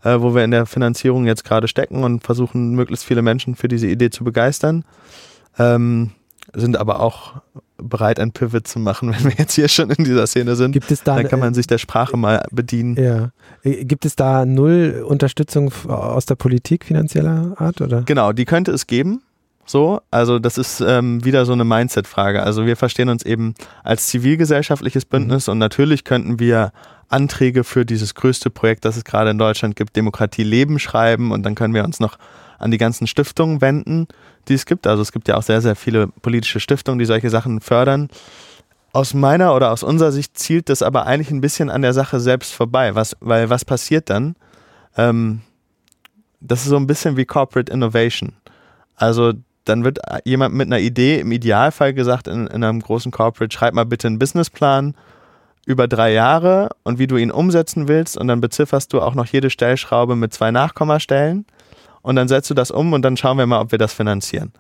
äh, wo wir in der Finanzierung jetzt gerade stecken und versuchen, möglichst viele Menschen für diese Idee zu begeistern. Ähm, sind aber auch bereit, ein Pivot zu machen, wenn wir jetzt hier schon in dieser Szene sind. Gibt es da, dann kann man sich der Sprache mal bedienen. Ja. Äh, gibt es da null Unterstützung aus der Politik finanzieller Art? Oder? Genau, die könnte es geben. So, also das ist ähm, wieder so eine Mindset-Frage. Also wir verstehen uns eben als zivilgesellschaftliches Bündnis mhm. und natürlich könnten wir Anträge für dieses größte Projekt, das es gerade in Deutschland gibt, Demokratie Leben schreiben und dann können wir uns noch an die ganzen Stiftungen wenden, die es gibt. Also es gibt ja auch sehr, sehr viele politische Stiftungen, die solche Sachen fördern. Aus meiner oder aus unserer Sicht zielt das aber eigentlich ein bisschen an der Sache selbst vorbei, was, weil was passiert dann? Ähm, das ist so ein bisschen wie Corporate Innovation. Also dann wird jemand mit einer Idee im Idealfall gesagt in, in einem großen Corporate, schreib mal bitte einen Businessplan über drei Jahre und wie du ihn umsetzen willst und dann bezifferst du auch noch jede Stellschraube mit zwei Nachkommastellen und dann setzt du das um und dann schauen wir mal, ob wir das finanzieren,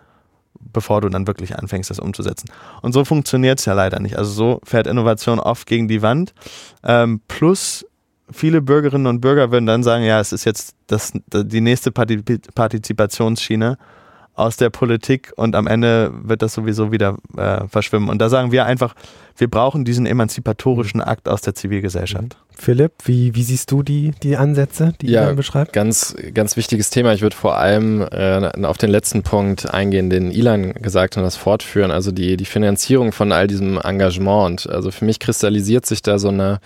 bevor du dann wirklich anfängst, das umzusetzen. Und so funktioniert es ja leider nicht. Also so fährt Innovation oft gegen die Wand. Ähm, plus viele Bürgerinnen und Bürger würden dann sagen, ja, es ist jetzt das, die nächste Partizipationsschiene aus der Politik und am Ende wird das sowieso wieder äh, verschwimmen. Und da sagen wir einfach, wir brauchen diesen emanzipatorischen Akt aus der Zivilgesellschaft. Mhm. Philipp, wie, wie siehst du die, die Ansätze, die ja, ihr beschreibt? Ganz, ganz wichtiges Thema. Ich würde vor allem äh, auf den letzten Punkt eingehen, den Ilan gesagt hat und das fortführen, also die, die Finanzierung von all diesem Engagement. Und also für mich kristallisiert sich da so eine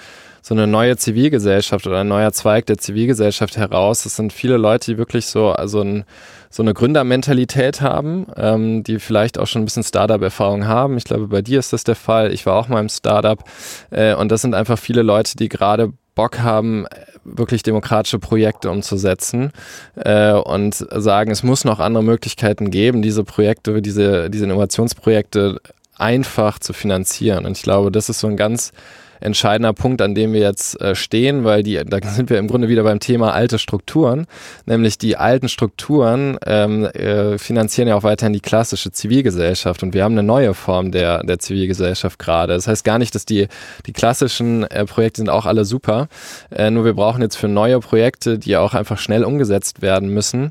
so eine neue Zivilgesellschaft oder ein neuer Zweig der Zivilgesellschaft heraus. Es sind viele Leute, die wirklich so also ein so eine Gründermentalität haben, ähm, die vielleicht auch schon ein bisschen Startup-Erfahrung haben. Ich glaube, bei dir ist das der Fall. Ich war auch mal im Startup. Äh, und das sind einfach viele Leute, die gerade Bock haben, wirklich demokratische Projekte umzusetzen äh, und sagen, es muss noch andere Möglichkeiten geben, diese Projekte, diese, diese Innovationsprojekte einfach zu finanzieren. Und ich glaube, das ist so ein ganz entscheidender Punkt, an dem wir jetzt äh, stehen, weil die, da sind wir im Grunde wieder beim Thema alte Strukturen, nämlich die alten Strukturen ähm, äh, finanzieren ja auch weiterhin die klassische Zivilgesellschaft und wir haben eine neue Form der, der Zivilgesellschaft gerade. Das heißt gar nicht, dass die, die klassischen äh, Projekte sind auch alle super, äh, nur wir brauchen jetzt für neue Projekte, die auch einfach schnell umgesetzt werden müssen,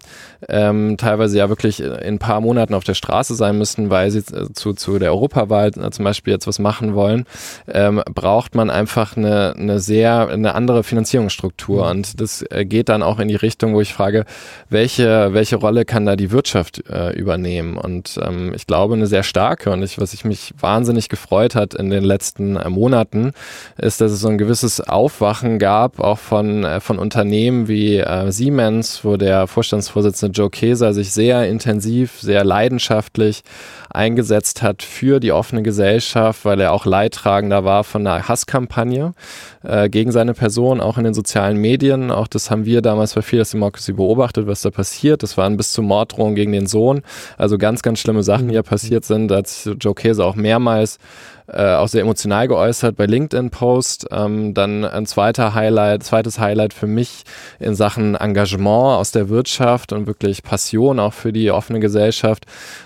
ähm, teilweise ja wirklich in ein paar Monaten auf der Straße sein müssen, weil sie zu, zu der Europawahl äh, zum Beispiel jetzt was machen wollen, ähm, braucht braucht man einfach eine, eine sehr, eine andere Finanzierungsstruktur. Mhm. Und das äh, geht dann auch in die Richtung, wo ich frage, welche, welche Rolle kann da die Wirtschaft äh, übernehmen? Und ähm, ich glaube, eine sehr starke und ich, was ich mich wahnsinnig gefreut hat in den letzten äh, Monaten, ist, dass es so ein gewisses Aufwachen gab, auch von, äh, von Unternehmen wie äh, Siemens, wo der Vorstandsvorsitzende Joe Keser sich sehr intensiv, sehr leidenschaftlich eingesetzt hat für die offene Gesellschaft, weil er auch Leidtragender war von einer Hasskampagne äh, gegen seine Person, auch in den sozialen Medien. Auch das haben wir damals bei Fearless Democracy beobachtet, was da passiert. Das waren bis zu Morddrohungen gegen den Sohn. Also ganz, ganz schlimme Sachen, die ja passiert sind. Da hat Joe Käse auch mehrmals äh, auch sehr emotional geäußert bei LinkedIn-Post. Ähm, dann ein zweiter Highlight, zweites Highlight für mich in Sachen Engagement aus der Wirtschaft und wirklich Passion auch für die offene Gesellschaft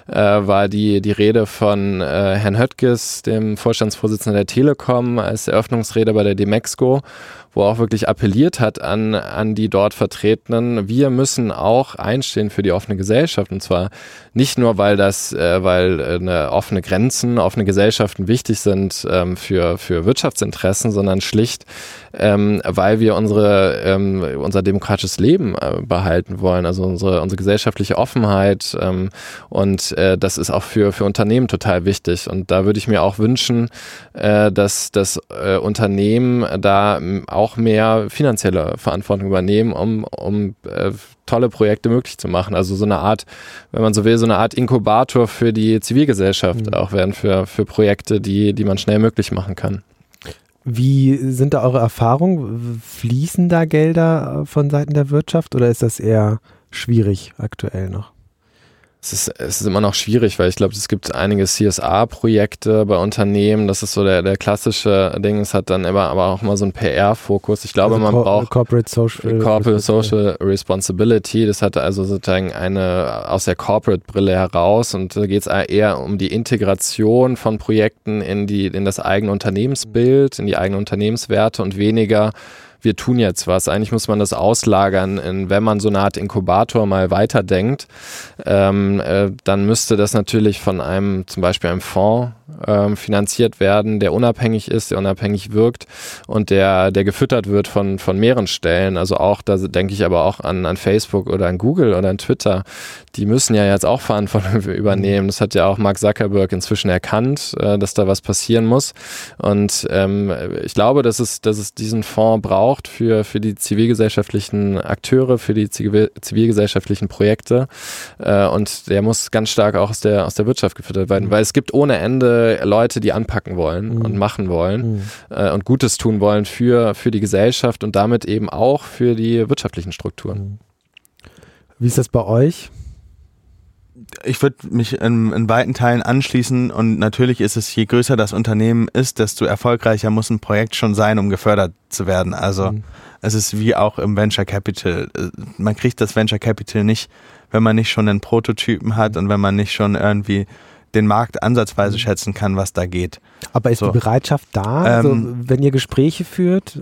äh, war die, die Rede von äh, Herrn Höttges, dem Vorstandsvorsitzenden der Telekom, als Eröffnungsrede bei der Demexco wo er auch wirklich appelliert hat an, an die dort Vertretenen, wir müssen auch einstehen für die offene Gesellschaft. Und zwar nicht nur, weil das, äh, weil äh, eine offene Grenzen, offene Gesellschaften wichtig sind ähm, für, für Wirtschaftsinteressen, sondern schlicht, ähm, weil wir unsere, ähm, unser demokratisches Leben äh, behalten wollen, also unsere, unsere gesellschaftliche Offenheit. Ähm, und äh, das ist auch für, für Unternehmen total wichtig. Und da würde ich mir auch wünschen, äh, dass das äh, Unternehmen da mehr finanzielle Verantwortung übernehmen, um, um äh, tolle Projekte möglich zu machen. Also so eine Art, wenn man so will, so eine Art Inkubator für die Zivilgesellschaft mhm. auch werden für, für Projekte, die, die man schnell möglich machen kann. Wie sind da eure Erfahrungen? Fließen da Gelder von Seiten der Wirtschaft oder ist das eher schwierig aktuell noch? Es ist, es ist immer noch schwierig, weil ich glaube, es gibt einige CSA-Projekte bei Unternehmen. Das ist so der, der klassische Ding. Es hat dann immer aber auch mal so einen PR-Fokus. Ich glaube, also man braucht Corporate Social, Corporate Social Responsibility. Das hat also sozusagen eine aus der Corporate-Brille heraus und da geht es eher um die Integration von Projekten in die in das eigene Unternehmensbild, in die eigenen Unternehmenswerte und weniger wir tun jetzt was. Eigentlich muss man das auslagern, in, wenn man so eine Art Inkubator mal weiterdenkt, ähm, äh, dann müsste das natürlich von einem, zum Beispiel einem Fonds ähm, finanziert werden, der unabhängig ist, der unabhängig wirkt und der, der gefüttert wird von, von mehreren Stellen. Also auch, da denke ich aber auch an, an Facebook oder an Google oder an Twitter. Die müssen ja jetzt auch Verantwortung übernehmen. Das hat ja auch Mark Zuckerberg inzwischen erkannt, äh, dass da was passieren muss. Und ähm, ich glaube, dass es, dass es diesen Fonds braucht für, für die zivilgesellschaftlichen Akteure, für die zivilgesellschaftlichen Projekte. Äh, und der muss ganz stark auch aus der, aus der Wirtschaft gefüttert werden, weil es gibt ohne Ende Leute, die anpacken wollen mhm. und machen wollen mhm. äh, und Gutes tun wollen für, für die Gesellschaft und damit eben auch für die wirtschaftlichen Strukturen. Mhm. Wie ist das bei euch? ich würde mich in, in, weiten Teilen anschließen und natürlich ist es, je größer das Unternehmen ist, desto erfolgreicher muss ein Projekt schon sein, um gefördert zu werden. Also mhm. es ist wie auch im Venture Capital. Man kriegt das Venture Capital nicht, wenn man nicht schon einen Prototypen hat und wenn man nicht schon irgendwie den Markt ansatzweise mhm. schätzen kann, was da geht. Aber ist so. die Bereitschaft da, also, ähm, wenn ihr Gespräche führt?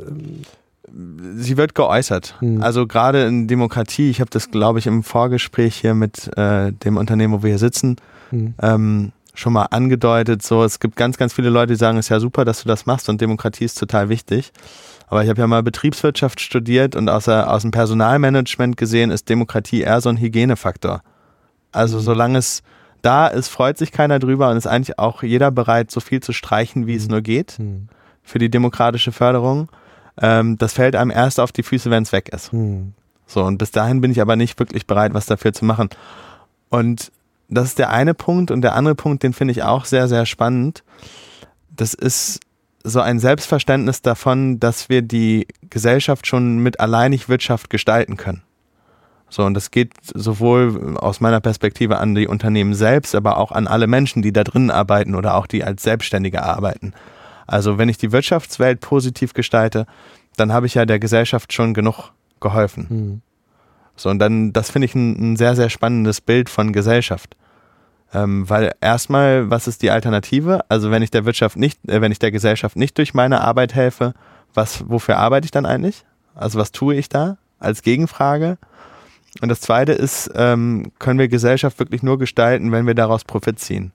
Sie wird geäußert. Mhm. Also gerade in Demokratie, ich habe das, glaube ich, im Vorgespräch hier mit äh, dem Unternehmen, wo wir hier sitzen, mhm. ähm, schon mal angedeutet. So, es gibt ganz, ganz viele Leute, die sagen, es ist ja super, dass du das machst und Demokratie ist total wichtig. Aber ich habe ja mal Betriebswirtschaft studiert und aus, der, aus dem Personalmanagement gesehen ist Demokratie eher so ein Hygienefaktor. Also mhm. solange es da ist, freut sich keiner drüber und ist eigentlich auch jeder bereit, so viel zu streichen, wie mhm. es nur geht mhm. für die demokratische Förderung. Ähm, das fällt einem erst auf die Füße, wenn es weg ist. Mhm. So, und bis dahin bin ich aber nicht wirklich bereit, was dafür zu machen. Und das ist der eine Punkt. Und der andere Punkt, den finde ich auch sehr, sehr spannend. Das ist so ein Selbstverständnis davon, dass wir die Gesellschaft schon mit alleinig Wirtschaft gestalten können. So, und das geht sowohl aus meiner Perspektive an die Unternehmen selbst, aber auch an alle Menschen, die da drin arbeiten oder auch die als Selbstständige arbeiten. Also wenn ich die Wirtschaftswelt positiv gestalte, dann habe ich ja der Gesellschaft schon genug geholfen. Mhm. So, und dann, das finde ich ein, ein, sehr, sehr spannendes Bild von Gesellschaft. Ähm, weil erstmal, was ist die Alternative? Also wenn ich der Wirtschaft nicht, äh, wenn ich der Gesellschaft nicht durch meine Arbeit helfe, was, wofür arbeite ich dann eigentlich? Also was tue ich da als Gegenfrage? Und das Zweite ist, ähm, können wir Gesellschaft wirklich nur gestalten, wenn wir daraus Profit ziehen.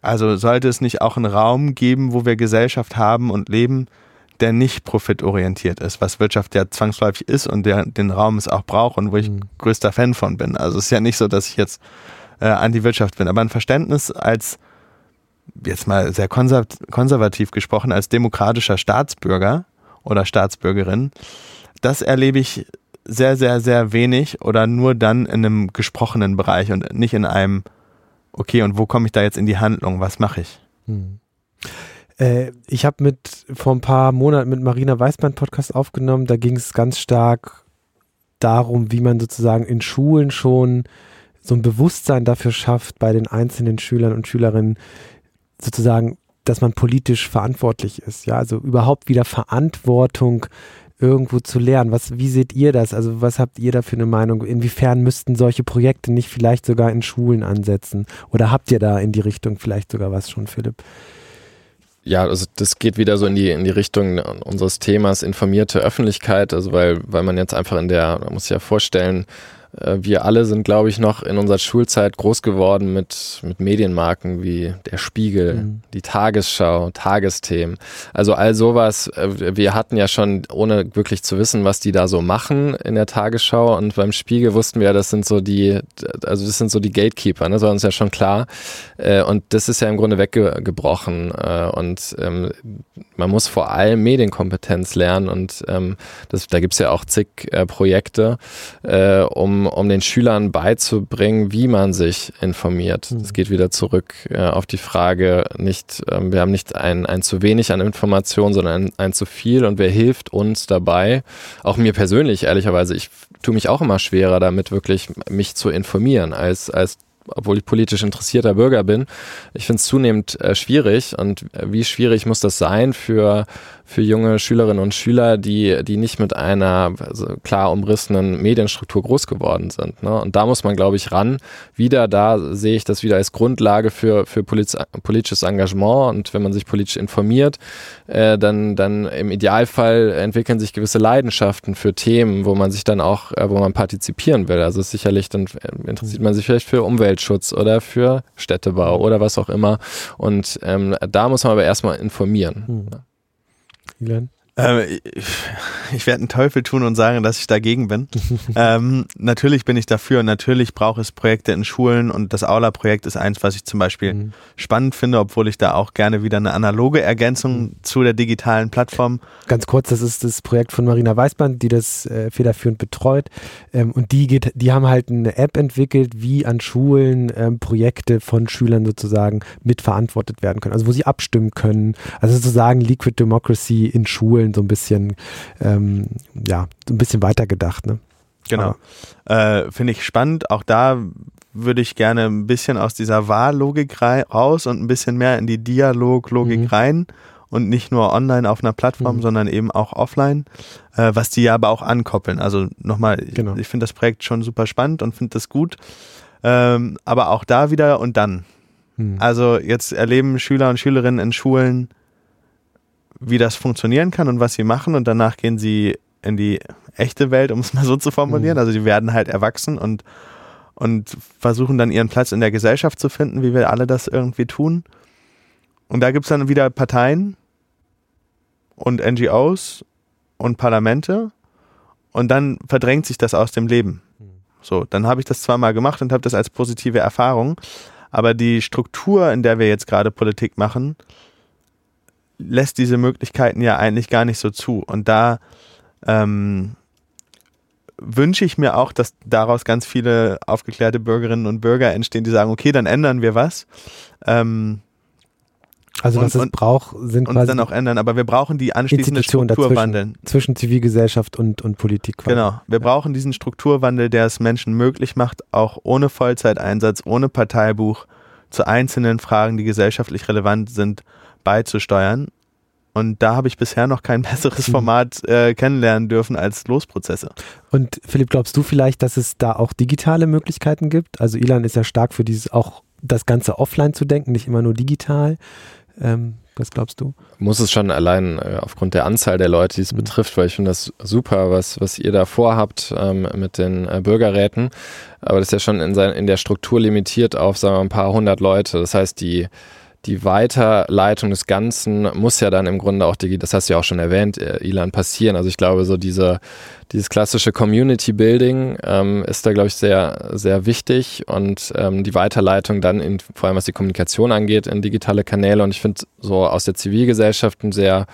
Also sollte es nicht auch einen Raum geben, wo wir Gesellschaft haben und leben, der nicht profitorientiert ist, was Wirtschaft ja zwangsläufig ist und der den Raum es auch braucht und wo ich mhm. größter Fan von bin. Also es ist ja nicht so, dass ich jetzt äh, an die Wirtschaft bin, aber ein Verständnis als jetzt mal sehr konservativ gesprochen als demokratischer Staatsbürger oder Staatsbürgerin, das erlebe ich sehr, sehr, sehr wenig oder nur dann in einem gesprochenen Bereich und nicht in einem, okay, und wo komme ich da jetzt in die Handlung? Was mache ich? Hm. Äh, ich habe mit vor ein paar Monaten mit Marina Weißband Podcast aufgenommen. Da ging es ganz stark darum, wie man sozusagen in Schulen schon so ein Bewusstsein dafür schafft bei den einzelnen Schülern und Schülerinnen, sozusagen, dass man politisch verantwortlich ist. Ja, also überhaupt wieder Verantwortung irgendwo zu lernen. Was, wie seht ihr das? Also was habt ihr da für eine Meinung? Inwiefern müssten solche Projekte nicht vielleicht sogar in Schulen ansetzen? Oder habt ihr da in die Richtung vielleicht sogar was schon, Philipp? Ja, also das geht wieder so in die, in die Richtung unseres Themas informierte Öffentlichkeit, also weil, weil man jetzt einfach in der, man muss sich ja vorstellen, wir alle sind, glaube ich, noch in unserer Schulzeit groß geworden mit, mit Medienmarken wie der Spiegel, mhm. die Tagesschau, Tagesthemen. Also all sowas. Äh, wir hatten ja schon, ohne wirklich zu wissen, was die da so machen in der Tagesschau und beim Spiegel wussten wir ja, das sind so die, also das sind so die Gatekeeper, ne? das war uns ja schon klar. Äh, und das ist ja im Grunde weggebrochen. Und ähm, man muss vor allem Medienkompetenz lernen und ähm, das, da gibt's ja auch zig Projekte, um um, den Schülern beizubringen, wie man sich informiert. Es mhm. geht wieder zurück äh, auf die Frage, nicht, ähm, wir haben nicht ein, ein zu wenig an Informationen, sondern ein, ein zu viel und wer hilft uns dabei? Auch mir persönlich, ehrlicherweise, ich tue mich auch immer schwerer damit, wirklich mich zu informieren, als, als obwohl ich politisch interessierter Bürger bin. Ich finde es zunehmend äh, schwierig und äh, wie schwierig muss das sein für für junge Schülerinnen und Schüler, die, die nicht mit einer also klar umrissenen Medienstruktur groß geworden sind. Ne? Und da muss man, glaube ich, ran. Wieder da sehe ich das wieder als Grundlage für, für politisches Engagement. Und wenn man sich politisch informiert, äh, dann, dann im Idealfall entwickeln sich gewisse Leidenschaften für Themen, wo man sich dann auch, äh, wo man partizipieren will. Also sicherlich, dann äh, interessiert man sich vielleicht für Umweltschutz oder für Städtebau oder was auch immer. Und ähm, da muss man aber erstmal informieren. Hm. Milan? Ähm, ich, ich werde einen Teufel tun und sagen, dass ich dagegen bin. ähm, natürlich bin ich dafür. Natürlich braucht es Projekte in Schulen und das Aula-Projekt ist eins, was ich zum Beispiel mhm. spannend finde, obwohl ich da auch gerne wieder eine analoge Ergänzung mhm. zu der digitalen Plattform. Ganz kurz, das ist das Projekt von Marina Weißband, die das äh, federführend betreut. Ähm, und die geht, die haben halt eine App entwickelt, wie an Schulen ähm, Projekte von Schülern sozusagen mitverantwortet werden können. Also wo sie abstimmen können. Also sozusagen Liquid Democracy in Schulen Schulen so ein bisschen, ähm, ja, so ein bisschen weitergedacht. Ne? Genau. Äh, Finde ich spannend. Auch da würde ich gerne ein bisschen aus dieser Wahllogik raus und ein bisschen mehr in die Dialoglogik mhm. rein und nicht nur online auf einer Plattform, mhm. sondern eben auch offline, äh, was die ja aber auch ankoppeln. Also nochmal, genau. ich finde das Projekt schon super spannend und finde das gut. Ähm, aber auch da wieder und dann. Mhm. Also jetzt erleben Schüler und Schülerinnen in Schulen wie das funktionieren kann und was sie machen und danach gehen sie in die echte Welt, um es mal so zu formulieren. Mhm. Also die werden halt erwachsen und, und versuchen dann ihren Platz in der Gesellschaft zu finden, wie wir alle das irgendwie tun. Und da gibt es dann wieder Parteien und NGOs und Parlamente und dann verdrängt sich das aus dem Leben. Mhm. So, dann habe ich das zweimal gemacht und habe das als positive Erfahrung. Aber die Struktur, in der wir jetzt gerade Politik machen, lässt diese Möglichkeiten ja eigentlich gar nicht so zu. Und da ähm, wünsche ich mir auch, dass daraus ganz viele aufgeklärte Bürgerinnen und Bürger entstehen, die sagen, okay, dann ändern wir was. Ähm, also und, was es braucht, sind und quasi dann auch ändern, aber wir brauchen die anschließende Strukturwandel. Zwischen, zwischen Zivilgesellschaft und, und Politik. Quasi. Genau, wir ja. brauchen diesen Strukturwandel, der es Menschen möglich macht, auch ohne Vollzeiteinsatz, ohne Parteibuch zu einzelnen Fragen, die gesellschaftlich relevant sind, beizusteuern. Und da habe ich bisher noch kein besseres mhm. Format äh, kennenlernen dürfen als Losprozesse. Und Philipp, glaubst du vielleicht, dass es da auch digitale Möglichkeiten gibt? Also Ilan ist ja stark für dieses auch das Ganze offline zu denken, nicht immer nur digital. Ähm, was glaubst du? Muss es schon allein äh, aufgrund der Anzahl der Leute, die es mhm. betrifft, weil ich finde das super, was, was ihr da vorhabt ähm, mit den äh, Bürgerräten. Aber das ist ja schon in, sein, in der Struktur limitiert auf, sagen wir mal, ein paar hundert Leute. Das heißt, die die Weiterleitung des Ganzen muss ja dann im Grunde auch, das hast du ja auch schon erwähnt, äh, Ilan, passieren. Also ich glaube, so diese, dieses klassische Community Building ähm, ist da, glaube ich, sehr, sehr wichtig und ähm, die Weiterleitung dann, in, vor allem was die Kommunikation angeht, in digitale Kanäle. Und ich finde so aus der Zivilgesellschaft ein sehr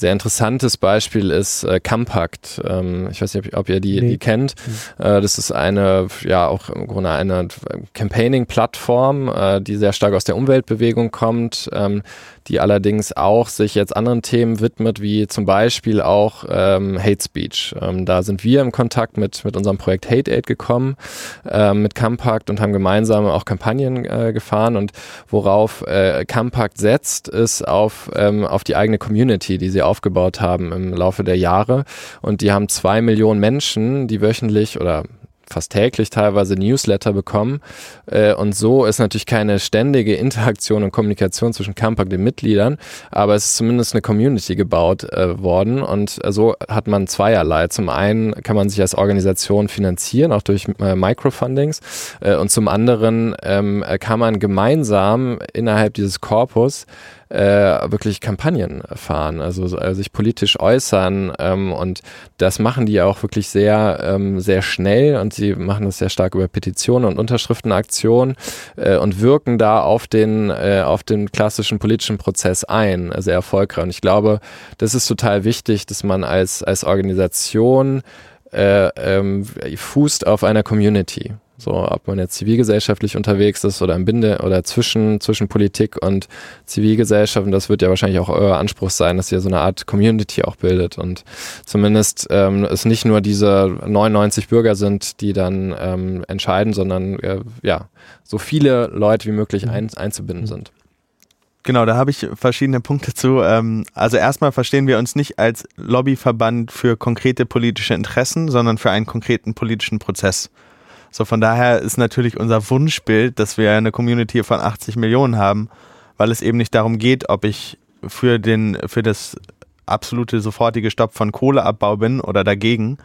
sehr interessantes Beispiel ist äh, Compact. Ähm, ich weiß nicht, ob, ob ihr die, nee. die kennt. Mhm. Äh, das ist eine, ja, auch im Grunde eine Campaigning-Plattform, äh, die sehr stark aus der Umweltbewegung kommt, ähm, die allerdings auch sich jetzt anderen Themen widmet, wie zum Beispiel auch ähm, Hate Speech. Ähm, da sind wir im Kontakt mit, mit unserem Projekt Hate Aid gekommen, ähm, mit Compact und haben gemeinsam auch Kampagnen äh, gefahren und worauf äh, Compact setzt, ist auf, ähm, auf die eigene Community, die sie aufgebaut haben im Laufe der Jahre und die haben zwei Millionen Menschen, die wöchentlich oder fast täglich teilweise Newsletter bekommen. Äh, und so ist natürlich keine ständige Interaktion und Kommunikation zwischen Campak den Mitgliedern, aber es ist zumindest eine Community gebaut äh, worden und so hat man zweierlei. Zum einen kann man sich als Organisation finanzieren, auch durch äh, Microfundings und zum anderen ähm, kann man gemeinsam innerhalb dieses Korpus äh, wirklich Kampagnen fahren, also äh, sich politisch äußern ähm, und das machen die auch wirklich sehr, ähm, sehr schnell und sie machen das sehr stark über Petitionen und Unterschriftenaktionen äh, und wirken da auf den, äh, auf den klassischen politischen Prozess ein, sehr erfolgreich. Und ich glaube, das ist total wichtig, dass man als, als Organisation äh, ähm, fußt auf einer Community. So, ob man jetzt zivilgesellschaftlich unterwegs ist oder im Binde oder zwischen, zwischen Politik und Zivilgesellschaft. Und das wird ja wahrscheinlich auch euer Anspruch sein, dass ihr so eine Art Community auch bildet und zumindest ähm, es nicht nur diese 99 Bürger sind, die dann ähm, entscheiden, sondern äh, ja, so viele Leute wie möglich mhm. ein, einzubinden sind. Genau, da habe ich verschiedene Punkte zu. Ähm, also erstmal verstehen wir uns nicht als Lobbyverband für konkrete politische Interessen, sondern für einen konkreten politischen Prozess. So von daher ist natürlich unser Wunschbild, dass wir eine Community von 80 Millionen haben, weil es eben nicht darum geht, ob ich für den für das absolute sofortige Stopp von Kohleabbau bin oder dagegen,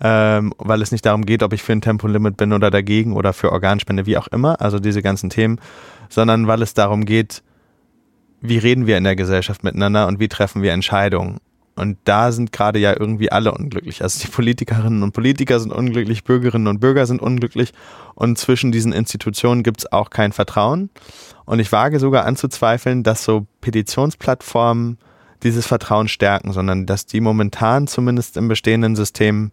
ähm, weil es nicht darum geht, ob ich für ein Tempolimit bin oder dagegen oder für Organspende, wie auch immer, also diese ganzen Themen, sondern weil es darum geht, wie reden wir in der Gesellschaft miteinander und wie treffen wir Entscheidungen. Und da sind gerade ja irgendwie alle unglücklich. Also die Politikerinnen und Politiker sind unglücklich, Bürgerinnen und Bürger sind unglücklich und zwischen diesen Institutionen gibt es auch kein Vertrauen. Und ich wage sogar anzuzweifeln, dass so Petitionsplattformen dieses Vertrauen stärken, sondern dass die momentan zumindest im bestehenden System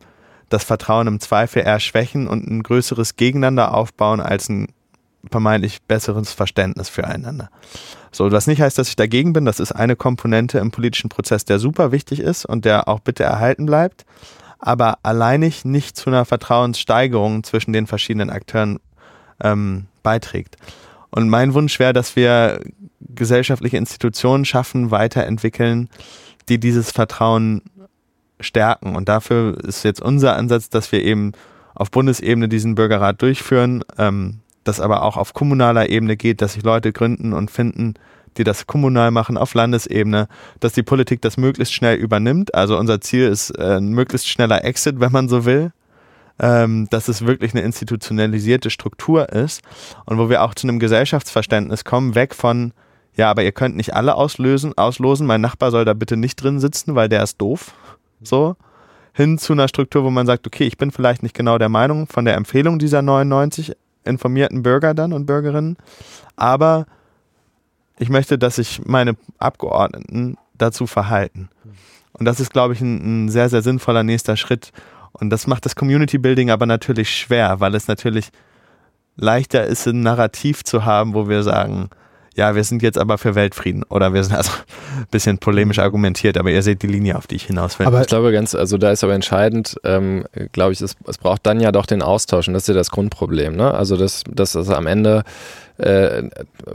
das Vertrauen im Zweifel eher schwächen und ein größeres Gegeneinander aufbauen als ein vermeintlich besseres Verständnis füreinander. So, was nicht heißt, dass ich dagegen bin. Das ist eine Komponente im politischen Prozess, der super wichtig ist und der auch bitte erhalten bleibt, aber alleinig nicht zu einer Vertrauenssteigerung zwischen den verschiedenen Akteuren ähm, beiträgt. Und mein Wunsch wäre, dass wir gesellschaftliche Institutionen schaffen, weiterentwickeln, die dieses Vertrauen stärken. Und dafür ist jetzt unser Ansatz, dass wir eben auf Bundesebene diesen Bürgerrat durchführen. Ähm, das aber auch auf kommunaler Ebene geht, dass sich Leute gründen und finden, die das kommunal machen, auf Landesebene, dass die Politik das möglichst schnell übernimmt. Also unser Ziel ist äh, ein möglichst schneller Exit, wenn man so will. Ähm, dass es wirklich eine institutionalisierte Struktur ist und wo wir auch zu einem Gesellschaftsverständnis kommen, weg von, ja, aber ihr könnt nicht alle auslösen, auslosen, mein Nachbar soll da bitte nicht drin sitzen, weil der ist doof. So, hin zu einer Struktur, wo man sagt, okay, ich bin vielleicht nicht genau der Meinung von der Empfehlung dieser 99 informierten Bürger dann und Bürgerinnen. Aber ich möchte, dass sich meine Abgeordneten dazu verhalten. Und das ist, glaube ich, ein, ein, sehr, sehr sinnvoller nächster Schritt. Und das macht das Community Building aber natürlich schwer, weil es natürlich leichter ist, ein Narrativ zu haben, wo wir sagen, ja, wir sind jetzt aber für Weltfrieden oder wir sind also ein bisschen polemisch argumentiert, aber ihr seht die Linie, auf die ich hinaus will. Aber ich glaube ganz, also da ist aber entscheidend, ähm, glaube ich, es, es, braucht dann ja doch den Austausch und das ist ja das Grundproblem, ne? Also dass, dass es am Ende äh,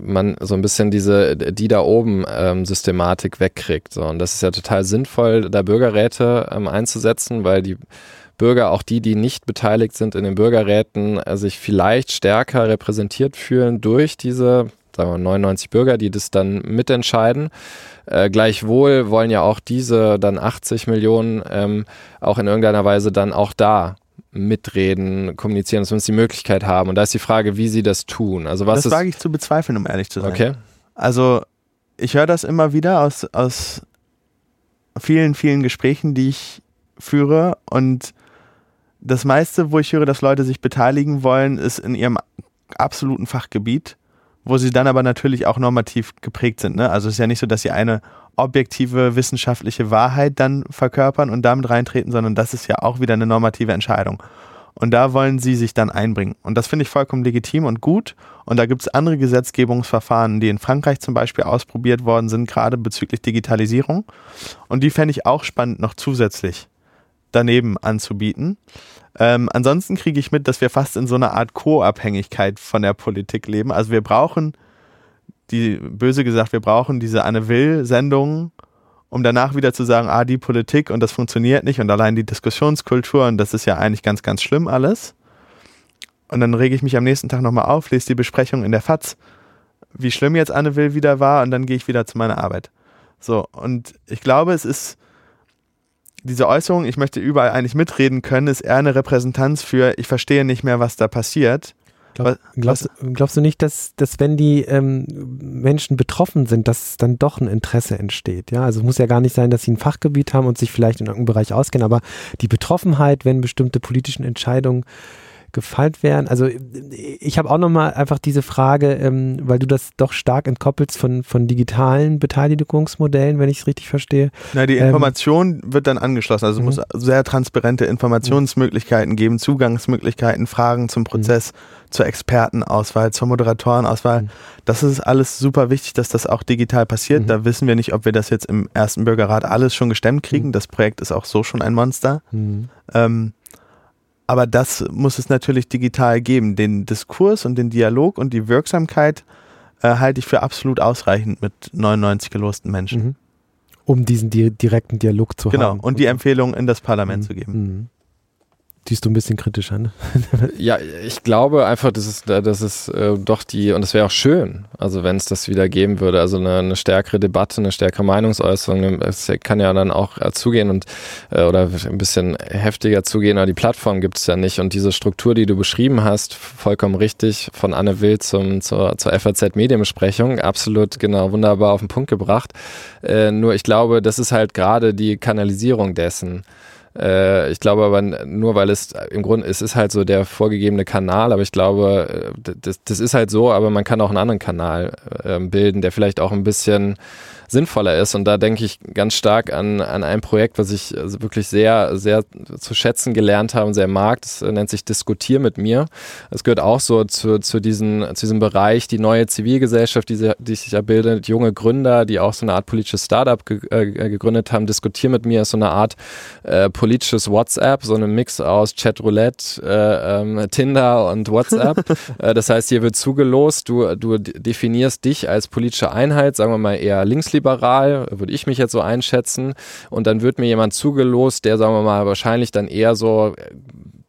man so ein bisschen diese die da oben ähm, Systematik wegkriegt. So. Und das ist ja total sinnvoll, da Bürgerräte ähm, einzusetzen, weil die Bürger, auch die, die nicht beteiligt sind in den Bürgerräten, äh, sich vielleicht stärker repräsentiert fühlen durch diese sagen wir 99 Bürger, die das dann mitentscheiden. Äh, gleichwohl wollen ja auch diese dann 80 Millionen ähm, auch in irgendeiner Weise dann auch da mitreden, kommunizieren, dass wir uns die Möglichkeit haben. Und da ist die Frage, wie sie das tun. Also was das wage ich zu bezweifeln, um ehrlich zu sein. Okay. Also ich höre das immer wieder aus, aus vielen, vielen Gesprächen, die ich führe und das meiste, wo ich höre, dass Leute sich beteiligen wollen, ist in ihrem absoluten Fachgebiet, wo sie dann aber natürlich auch normativ geprägt sind. Ne? Also es ist ja nicht so, dass sie eine objektive wissenschaftliche Wahrheit dann verkörpern und damit reintreten, sondern das ist ja auch wieder eine normative Entscheidung. Und da wollen sie sich dann einbringen. Und das finde ich vollkommen legitim und gut. Und da gibt es andere Gesetzgebungsverfahren, die in Frankreich zum Beispiel ausprobiert worden sind, gerade bezüglich Digitalisierung. Und die fände ich auch spannend noch zusätzlich daneben anzubieten. Ähm, ansonsten kriege ich mit, dass wir fast in so einer Art Co-Abhängigkeit von der Politik leben. Also wir brauchen, die böse gesagt, wir brauchen diese Anne Will-Sendungen, um danach wieder zu sagen, ah, die Politik und das funktioniert nicht und allein die Diskussionskultur und das ist ja eigentlich ganz, ganz schlimm alles. Und dann rege ich mich am nächsten Tag nochmal auf, lese die Besprechung in der FAZ, wie schlimm jetzt Anne Will wieder war und dann gehe ich wieder zu meiner Arbeit. So, und ich glaube, es ist diese Äußerung, ich möchte überall eigentlich mitreden können, ist eher eine Repräsentanz für, ich verstehe nicht mehr, was da passiert. Glaub, glaubst, glaubst, du nicht, dass, dass wenn die ähm, Menschen betroffen sind, dass dann doch ein Interesse entsteht? Ja, also es muss ja gar nicht sein, dass sie ein Fachgebiet haben und sich vielleicht in irgendeinem Bereich auskennen, aber die Betroffenheit, wenn bestimmte politischen Entscheidungen gefeilt werden. Also ich habe auch nochmal einfach diese Frage, ähm, weil du das doch stark entkoppelst von, von digitalen Beteiligungsmodellen, wenn ich es richtig verstehe. Na, die ähm, Information ähm, wird dann angeschlossen. Also es muss mhm. sehr transparente Informationsmöglichkeiten geben, Zugangsmöglichkeiten, Fragen zum Prozess, mhm. zur Expertenauswahl, zur Moderatorenauswahl. Mhm. Das ist alles super wichtig, dass das auch digital passiert. Da wissen wir nicht, ob wir das jetzt im ersten Bürgerrat alles schon gestemmt kriegen. Das Projekt ist auch so schon ein Monster. Ähm, aber das muss es natürlich digital geben. Den Diskurs und den Dialog und die Wirksamkeit äh, halte ich für absolut ausreichend mit 99 gelosten Menschen. Mhm. Um diesen di direkten Dialog zu genau. haben. Genau, und die Empfehlung in das Parlament mhm. zu geben. Mhm siehst du ein bisschen kritischer, ne? ja, ich glaube einfach, das ist, das ist äh, doch die, und es wäre auch schön, also wenn es das wieder geben würde, also eine, eine, stärkere Debatte, eine stärkere Meinungsäußerung, es kann ja dann auch äh, zugehen und äh, oder ein bisschen heftiger zugehen, aber die Plattform gibt es ja nicht und diese Struktur, die du beschrieben hast, vollkommen richtig, von Anne Wild zum, zur, zur FAZ Medienbesprechung, absolut genau, wunderbar auf den Punkt gebracht. Äh, nur ich glaube, das ist halt gerade die Kanalisierung dessen. Äh, ich glaube aber nur, weil es im Grunde, es ist halt so der vorgegebene Kanal, aber ich glaube, äh, das, das ist halt so, aber man kann auch einen anderen Kanal äh, bilden, der vielleicht auch ein bisschen sinnvoller ist. Und da denke ich ganz stark an, an ein Projekt, was ich also wirklich sehr, sehr zu schätzen gelernt habe und sehr mag. Das nennt sich Diskutier mit mir. Es gehört auch so zu, zu, diesen, zu diesem Bereich, die neue Zivilgesellschaft, die, die sich ja bildet, junge Gründer, die auch so eine Art politisches Startup ge äh, gegründet haben. Diskutier mit mir ist so eine Art äh, politisches WhatsApp, so eine Mix aus Chatroulette, äh, ähm, Tinder und WhatsApp. äh, das heißt, hier wird zugelost, du, du definierst dich als politische Einheit, sagen wir mal eher linksliberal linksliberal, würde ich mich jetzt so einschätzen. Und dann wird mir jemand zugelost, der, sagen wir mal, wahrscheinlich dann eher so äh,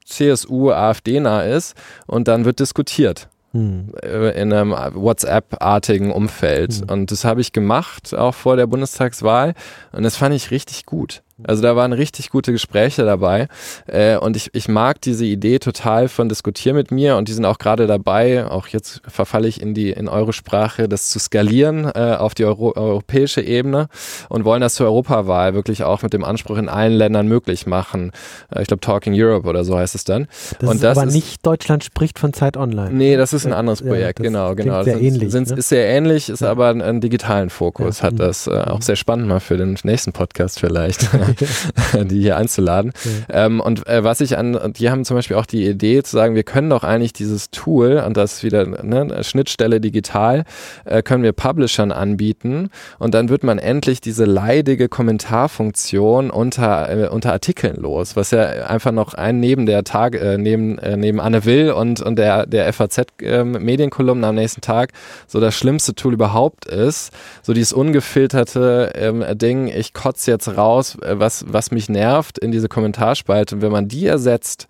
CSU, AfD-nah ist. Und dann wird diskutiert hm. Äh, in einem WhatsApp-artigen Umfeld. Hm. Und das habe ich gemacht, auch vor der Bundestagswahl. Und das fand ich richtig gut. Also da waren richtig gute Gespräche dabei. Äh, und ich, ich mag diese Idee total von Diskutier mit mir und die sind auch gerade dabei, auch jetzt verfalle ich in die in eure Sprache, das zu skalieren äh, auf die Euro, europäische Ebene und wollen das zur Europawahl wirklich auch mit dem Anspruch in allen Ländern möglich machen. Äh, ich glaube Talking Europe oder so heißt es dann. Das und ist das aber ist, nicht Deutschland spricht von Zeit Online. Nee, das ist ein anderes Projekt, ja, genau, genau. Sehr ähnlich, sind, ne? Ist sehr ähnlich, ist ja. aber einen digitalen Fokus, ja. hat das äh, auch sehr spannend mal für den nächsten Podcast vielleicht. die hier einzuladen. Ja. Ähm, und äh, was ich an, die haben zum Beispiel auch die Idee zu sagen, wir können doch eigentlich dieses Tool, und das wieder ne, Schnittstelle digital, äh, können wir Publishern anbieten und dann wird man endlich diese leidige Kommentarfunktion unter, äh, unter Artikeln los, was ja einfach noch ein neben der Tag, äh, neben, äh, neben Anne Will und, und der, der FAZ ähm, Medienkolumne am nächsten Tag so das schlimmste Tool überhaupt ist. So dieses ungefilterte ähm, Ding, ich kotze jetzt raus, äh, was, was mich nervt in diese Kommentarspalte. Und wenn man die ersetzt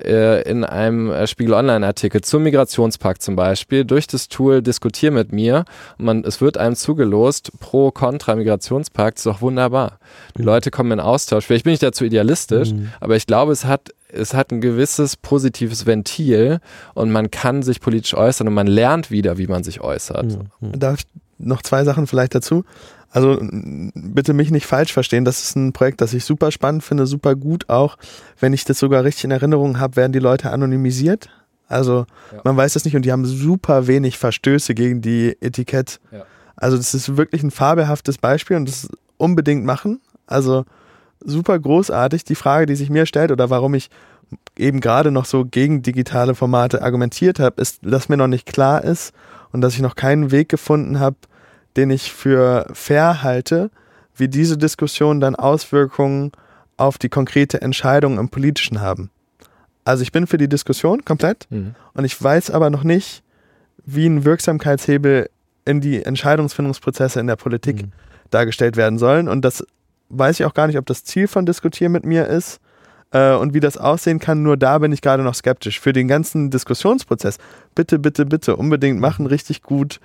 äh, in einem äh, Spiegel Online-Artikel zum Migrationspakt zum Beispiel durch das Tool Diskutier mit mir man, es wird einem zugelost pro, contra Migrationspakt, ist doch wunderbar. Die mhm. Leute kommen in Austausch. Vielleicht bin ich dazu idealistisch, mhm. aber ich glaube, es hat es hat ein gewisses positives Ventil und man kann sich politisch äußern und man lernt wieder, wie man sich äußert. Mhm. Darf, noch zwei Sachen vielleicht dazu. Also bitte mich nicht falsch verstehen, das ist ein Projekt, das ich super spannend finde, super gut auch. Wenn ich das sogar richtig in Erinnerung habe, werden die Leute anonymisiert. Also ja. man weiß das nicht und die haben super wenig Verstöße gegen die Etikett. Ja. Also das ist wirklich ein fabelhaftes Beispiel und das unbedingt machen. Also super großartig. Die Frage, die sich mir stellt oder warum ich eben gerade noch so gegen digitale Formate argumentiert habe, ist, dass mir noch nicht klar ist und dass ich noch keinen Weg gefunden habe, den ich für fair halte, wie diese Diskussionen dann Auswirkungen auf die konkrete Entscheidung im Politischen haben. Also ich bin für die Diskussion komplett mhm. und ich weiß aber noch nicht, wie ein Wirksamkeitshebel in die Entscheidungsfindungsprozesse in der Politik mhm. dargestellt werden sollen. Und das weiß ich auch gar nicht, ob das Ziel von Diskutieren mit mir ist äh, und wie das aussehen kann. Nur da bin ich gerade noch skeptisch. Für den ganzen Diskussionsprozess, bitte, bitte, bitte unbedingt machen, richtig gut.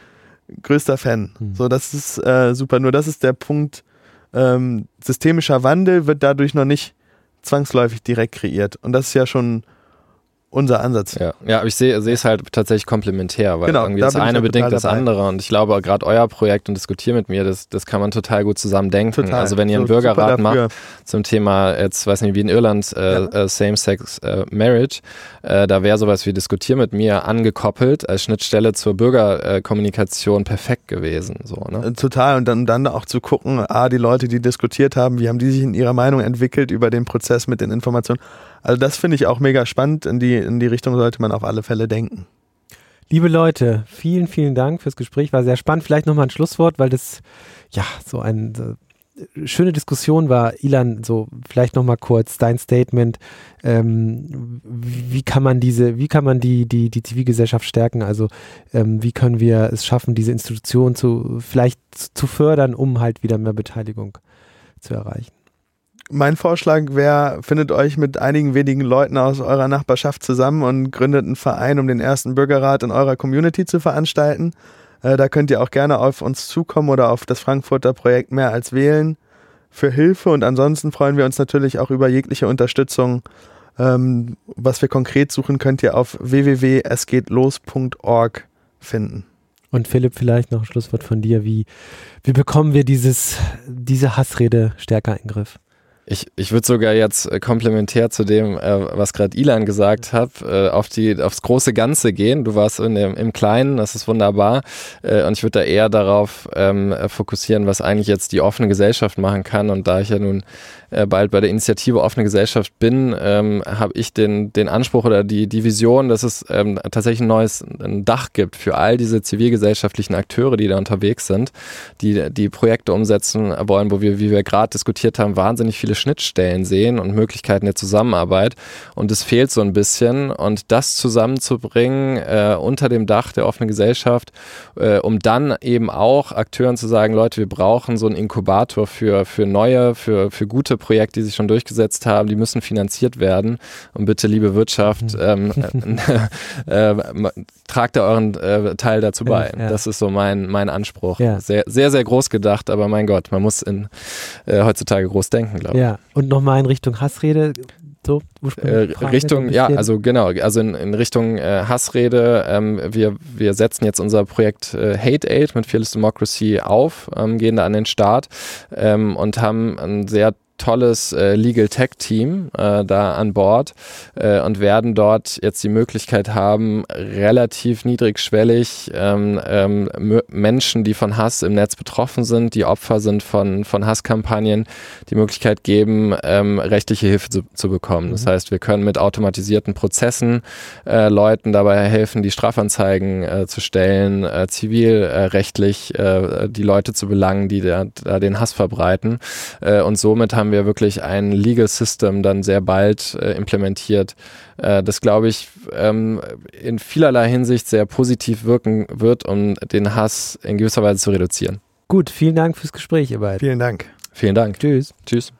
Größter Fan. Mhm. So, das ist äh, super. Nur das ist der Punkt. Ähm, systemischer Wandel wird dadurch noch nicht zwangsläufig direkt kreiert. Und das ist ja schon unser Ansatz. Ja, ja aber ich sehe es halt tatsächlich komplementär, weil genau, irgendwie da das eine bedingt das dabei. andere und ich glaube gerade euer Projekt und diskutiert mit mir, das, das kann man total gut zusammen denken. Total. Also wenn ihr einen so, Bürgerrat macht zum Thema, jetzt weiß nicht, wie in Irland, äh, ja. äh, Same-Sex äh, Marriage, äh, da wäre sowas wie diskutiert mit mir angekoppelt als Schnittstelle zur Bürgerkommunikation perfekt gewesen. So, ne? Äh, total und dann, dann auch zu gucken, ah, die Leute, die diskutiert haben, wie haben die sich in ihrer Meinung entwickelt über den Prozess mit den Informationen also das finde ich auch mega spannend. In die, in die Richtung sollte man auf alle Fälle denken. Liebe Leute, vielen, vielen Dank fürs Gespräch. War sehr spannend. Vielleicht nochmal ein Schlusswort, weil das ja so eine so schöne Diskussion war. Ilan, so vielleicht nochmal kurz dein Statement. Ähm, wie kann man diese, wie kann man die, die, die Zivilgesellschaft stärken? Also ähm, wie können wir es schaffen, diese Institution zu vielleicht zu fördern, um halt wieder mehr Beteiligung zu erreichen? Mein Vorschlag wäre, findet euch mit einigen wenigen Leuten aus eurer Nachbarschaft zusammen und gründet einen Verein, um den ersten Bürgerrat in eurer Community zu veranstalten. Äh, da könnt ihr auch gerne auf uns zukommen oder auf das Frankfurter Projekt mehr als wählen für Hilfe. Und ansonsten freuen wir uns natürlich auch über jegliche Unterstützung. Ähm, was wir konkret suchen, könnt ihr auf www.esgehtlos.org finden. Und Philipp, vielleicht noch ein Schlusswort von dir. Wie, wie bekommen wir dieses, diese Hassrede stärker in den Griff? Ich, ich würde sogar jetzt äh, komplementär zu dem, äh, was gerade Ilan gesagt hat, äh, auf die, aufs große Ganze gehen. Du warst in dem, im Kleinen, das ist wunderbar. Äh, und ich würde da eher darauf ähm, fokussieren, was eigentlich jetzt die offene Gesellschaft machen kann. Und da ich ja nun äh, bald bei der Initiative Offene Gesellschaft bin, ähm, habe ich den, den Anspruch oder die, die Vision, dass es ähm, tatsächlich ein neues ein Dach gibt für all diese zivilgesellschaftlichen Akteure, die da unterwegs sind, die die Projekte umsetzen wollen, wo wir, wie wir gerade diskutiert haben, wahnsinnig viele Schnittstellen sehen und Möglichkeiten der Zusammenarbeit. Und es fehlt so ein bisschen. Und das zusammenzubringen äh, unter dem Dach der offenen Gesellschaft, äh, um dann eben auch Akteuren zu sagen, Leute, wir brauchen so einen Inkubator für, für neue, für, für gute Projekte, die sich schon durchgesetzt haben, die müssen finanziert werden. Und bitte, liebe Wirtschaft, mhm. ähm, äh, tragt da euren äh, Teil dazu bei. Ja. Das ist so mein, mein Anspruch. Ja. Sehr, sehr, sehr groß gedacht, aber mein Gott, man muss in, äh, heutzutage groß denken, glaube ich. Ja, und nochmal in Richtung Hassrede. So, äh, Richtung, ja, also genau, also in, in Richtung äh, Hassrede. Ähm, wir, wir setzen jetzt unser Projekt äh, Hate Aid mit Fearless Democracy auf, ähm, gehen da an den Start ähm, und haben ein sehr tolles äh, Legal Tech Team äh, da an Bord äh, und werden dort jetzt die Möglichkeit haben, relativ niedrigschwellig ähm, ähm, Menschen, die von Hass im Netz betroffen sind, die Opfer sind von, von Hasskampagnen, die Möglichkeit geben, ähm, rechtliche Hilfe zu, zu bekommen. Mhm. Das heißt, wir können mit automatisierten Prozessen äh, Leuten dabei helfen, die Strafanzeigen äh, zu stellen, äh, zivilrechtlich äh, die Leute zu belangen, die da, da den Hass verbreiten. Äh, und somit haben haben wir wirklich ein Legal System dann sehr bald äh, implementiert, äh, das, glaube ich, ähm, in vielerlei Hinsicht sehr positiv wirken wird, um den Hass in gewisser Weise zu reduzieren. Gut, vielen Dank fürs Gespräch, ihr beiden. Vielen Dank. Vielen Dank. Tschüss. Tschüss.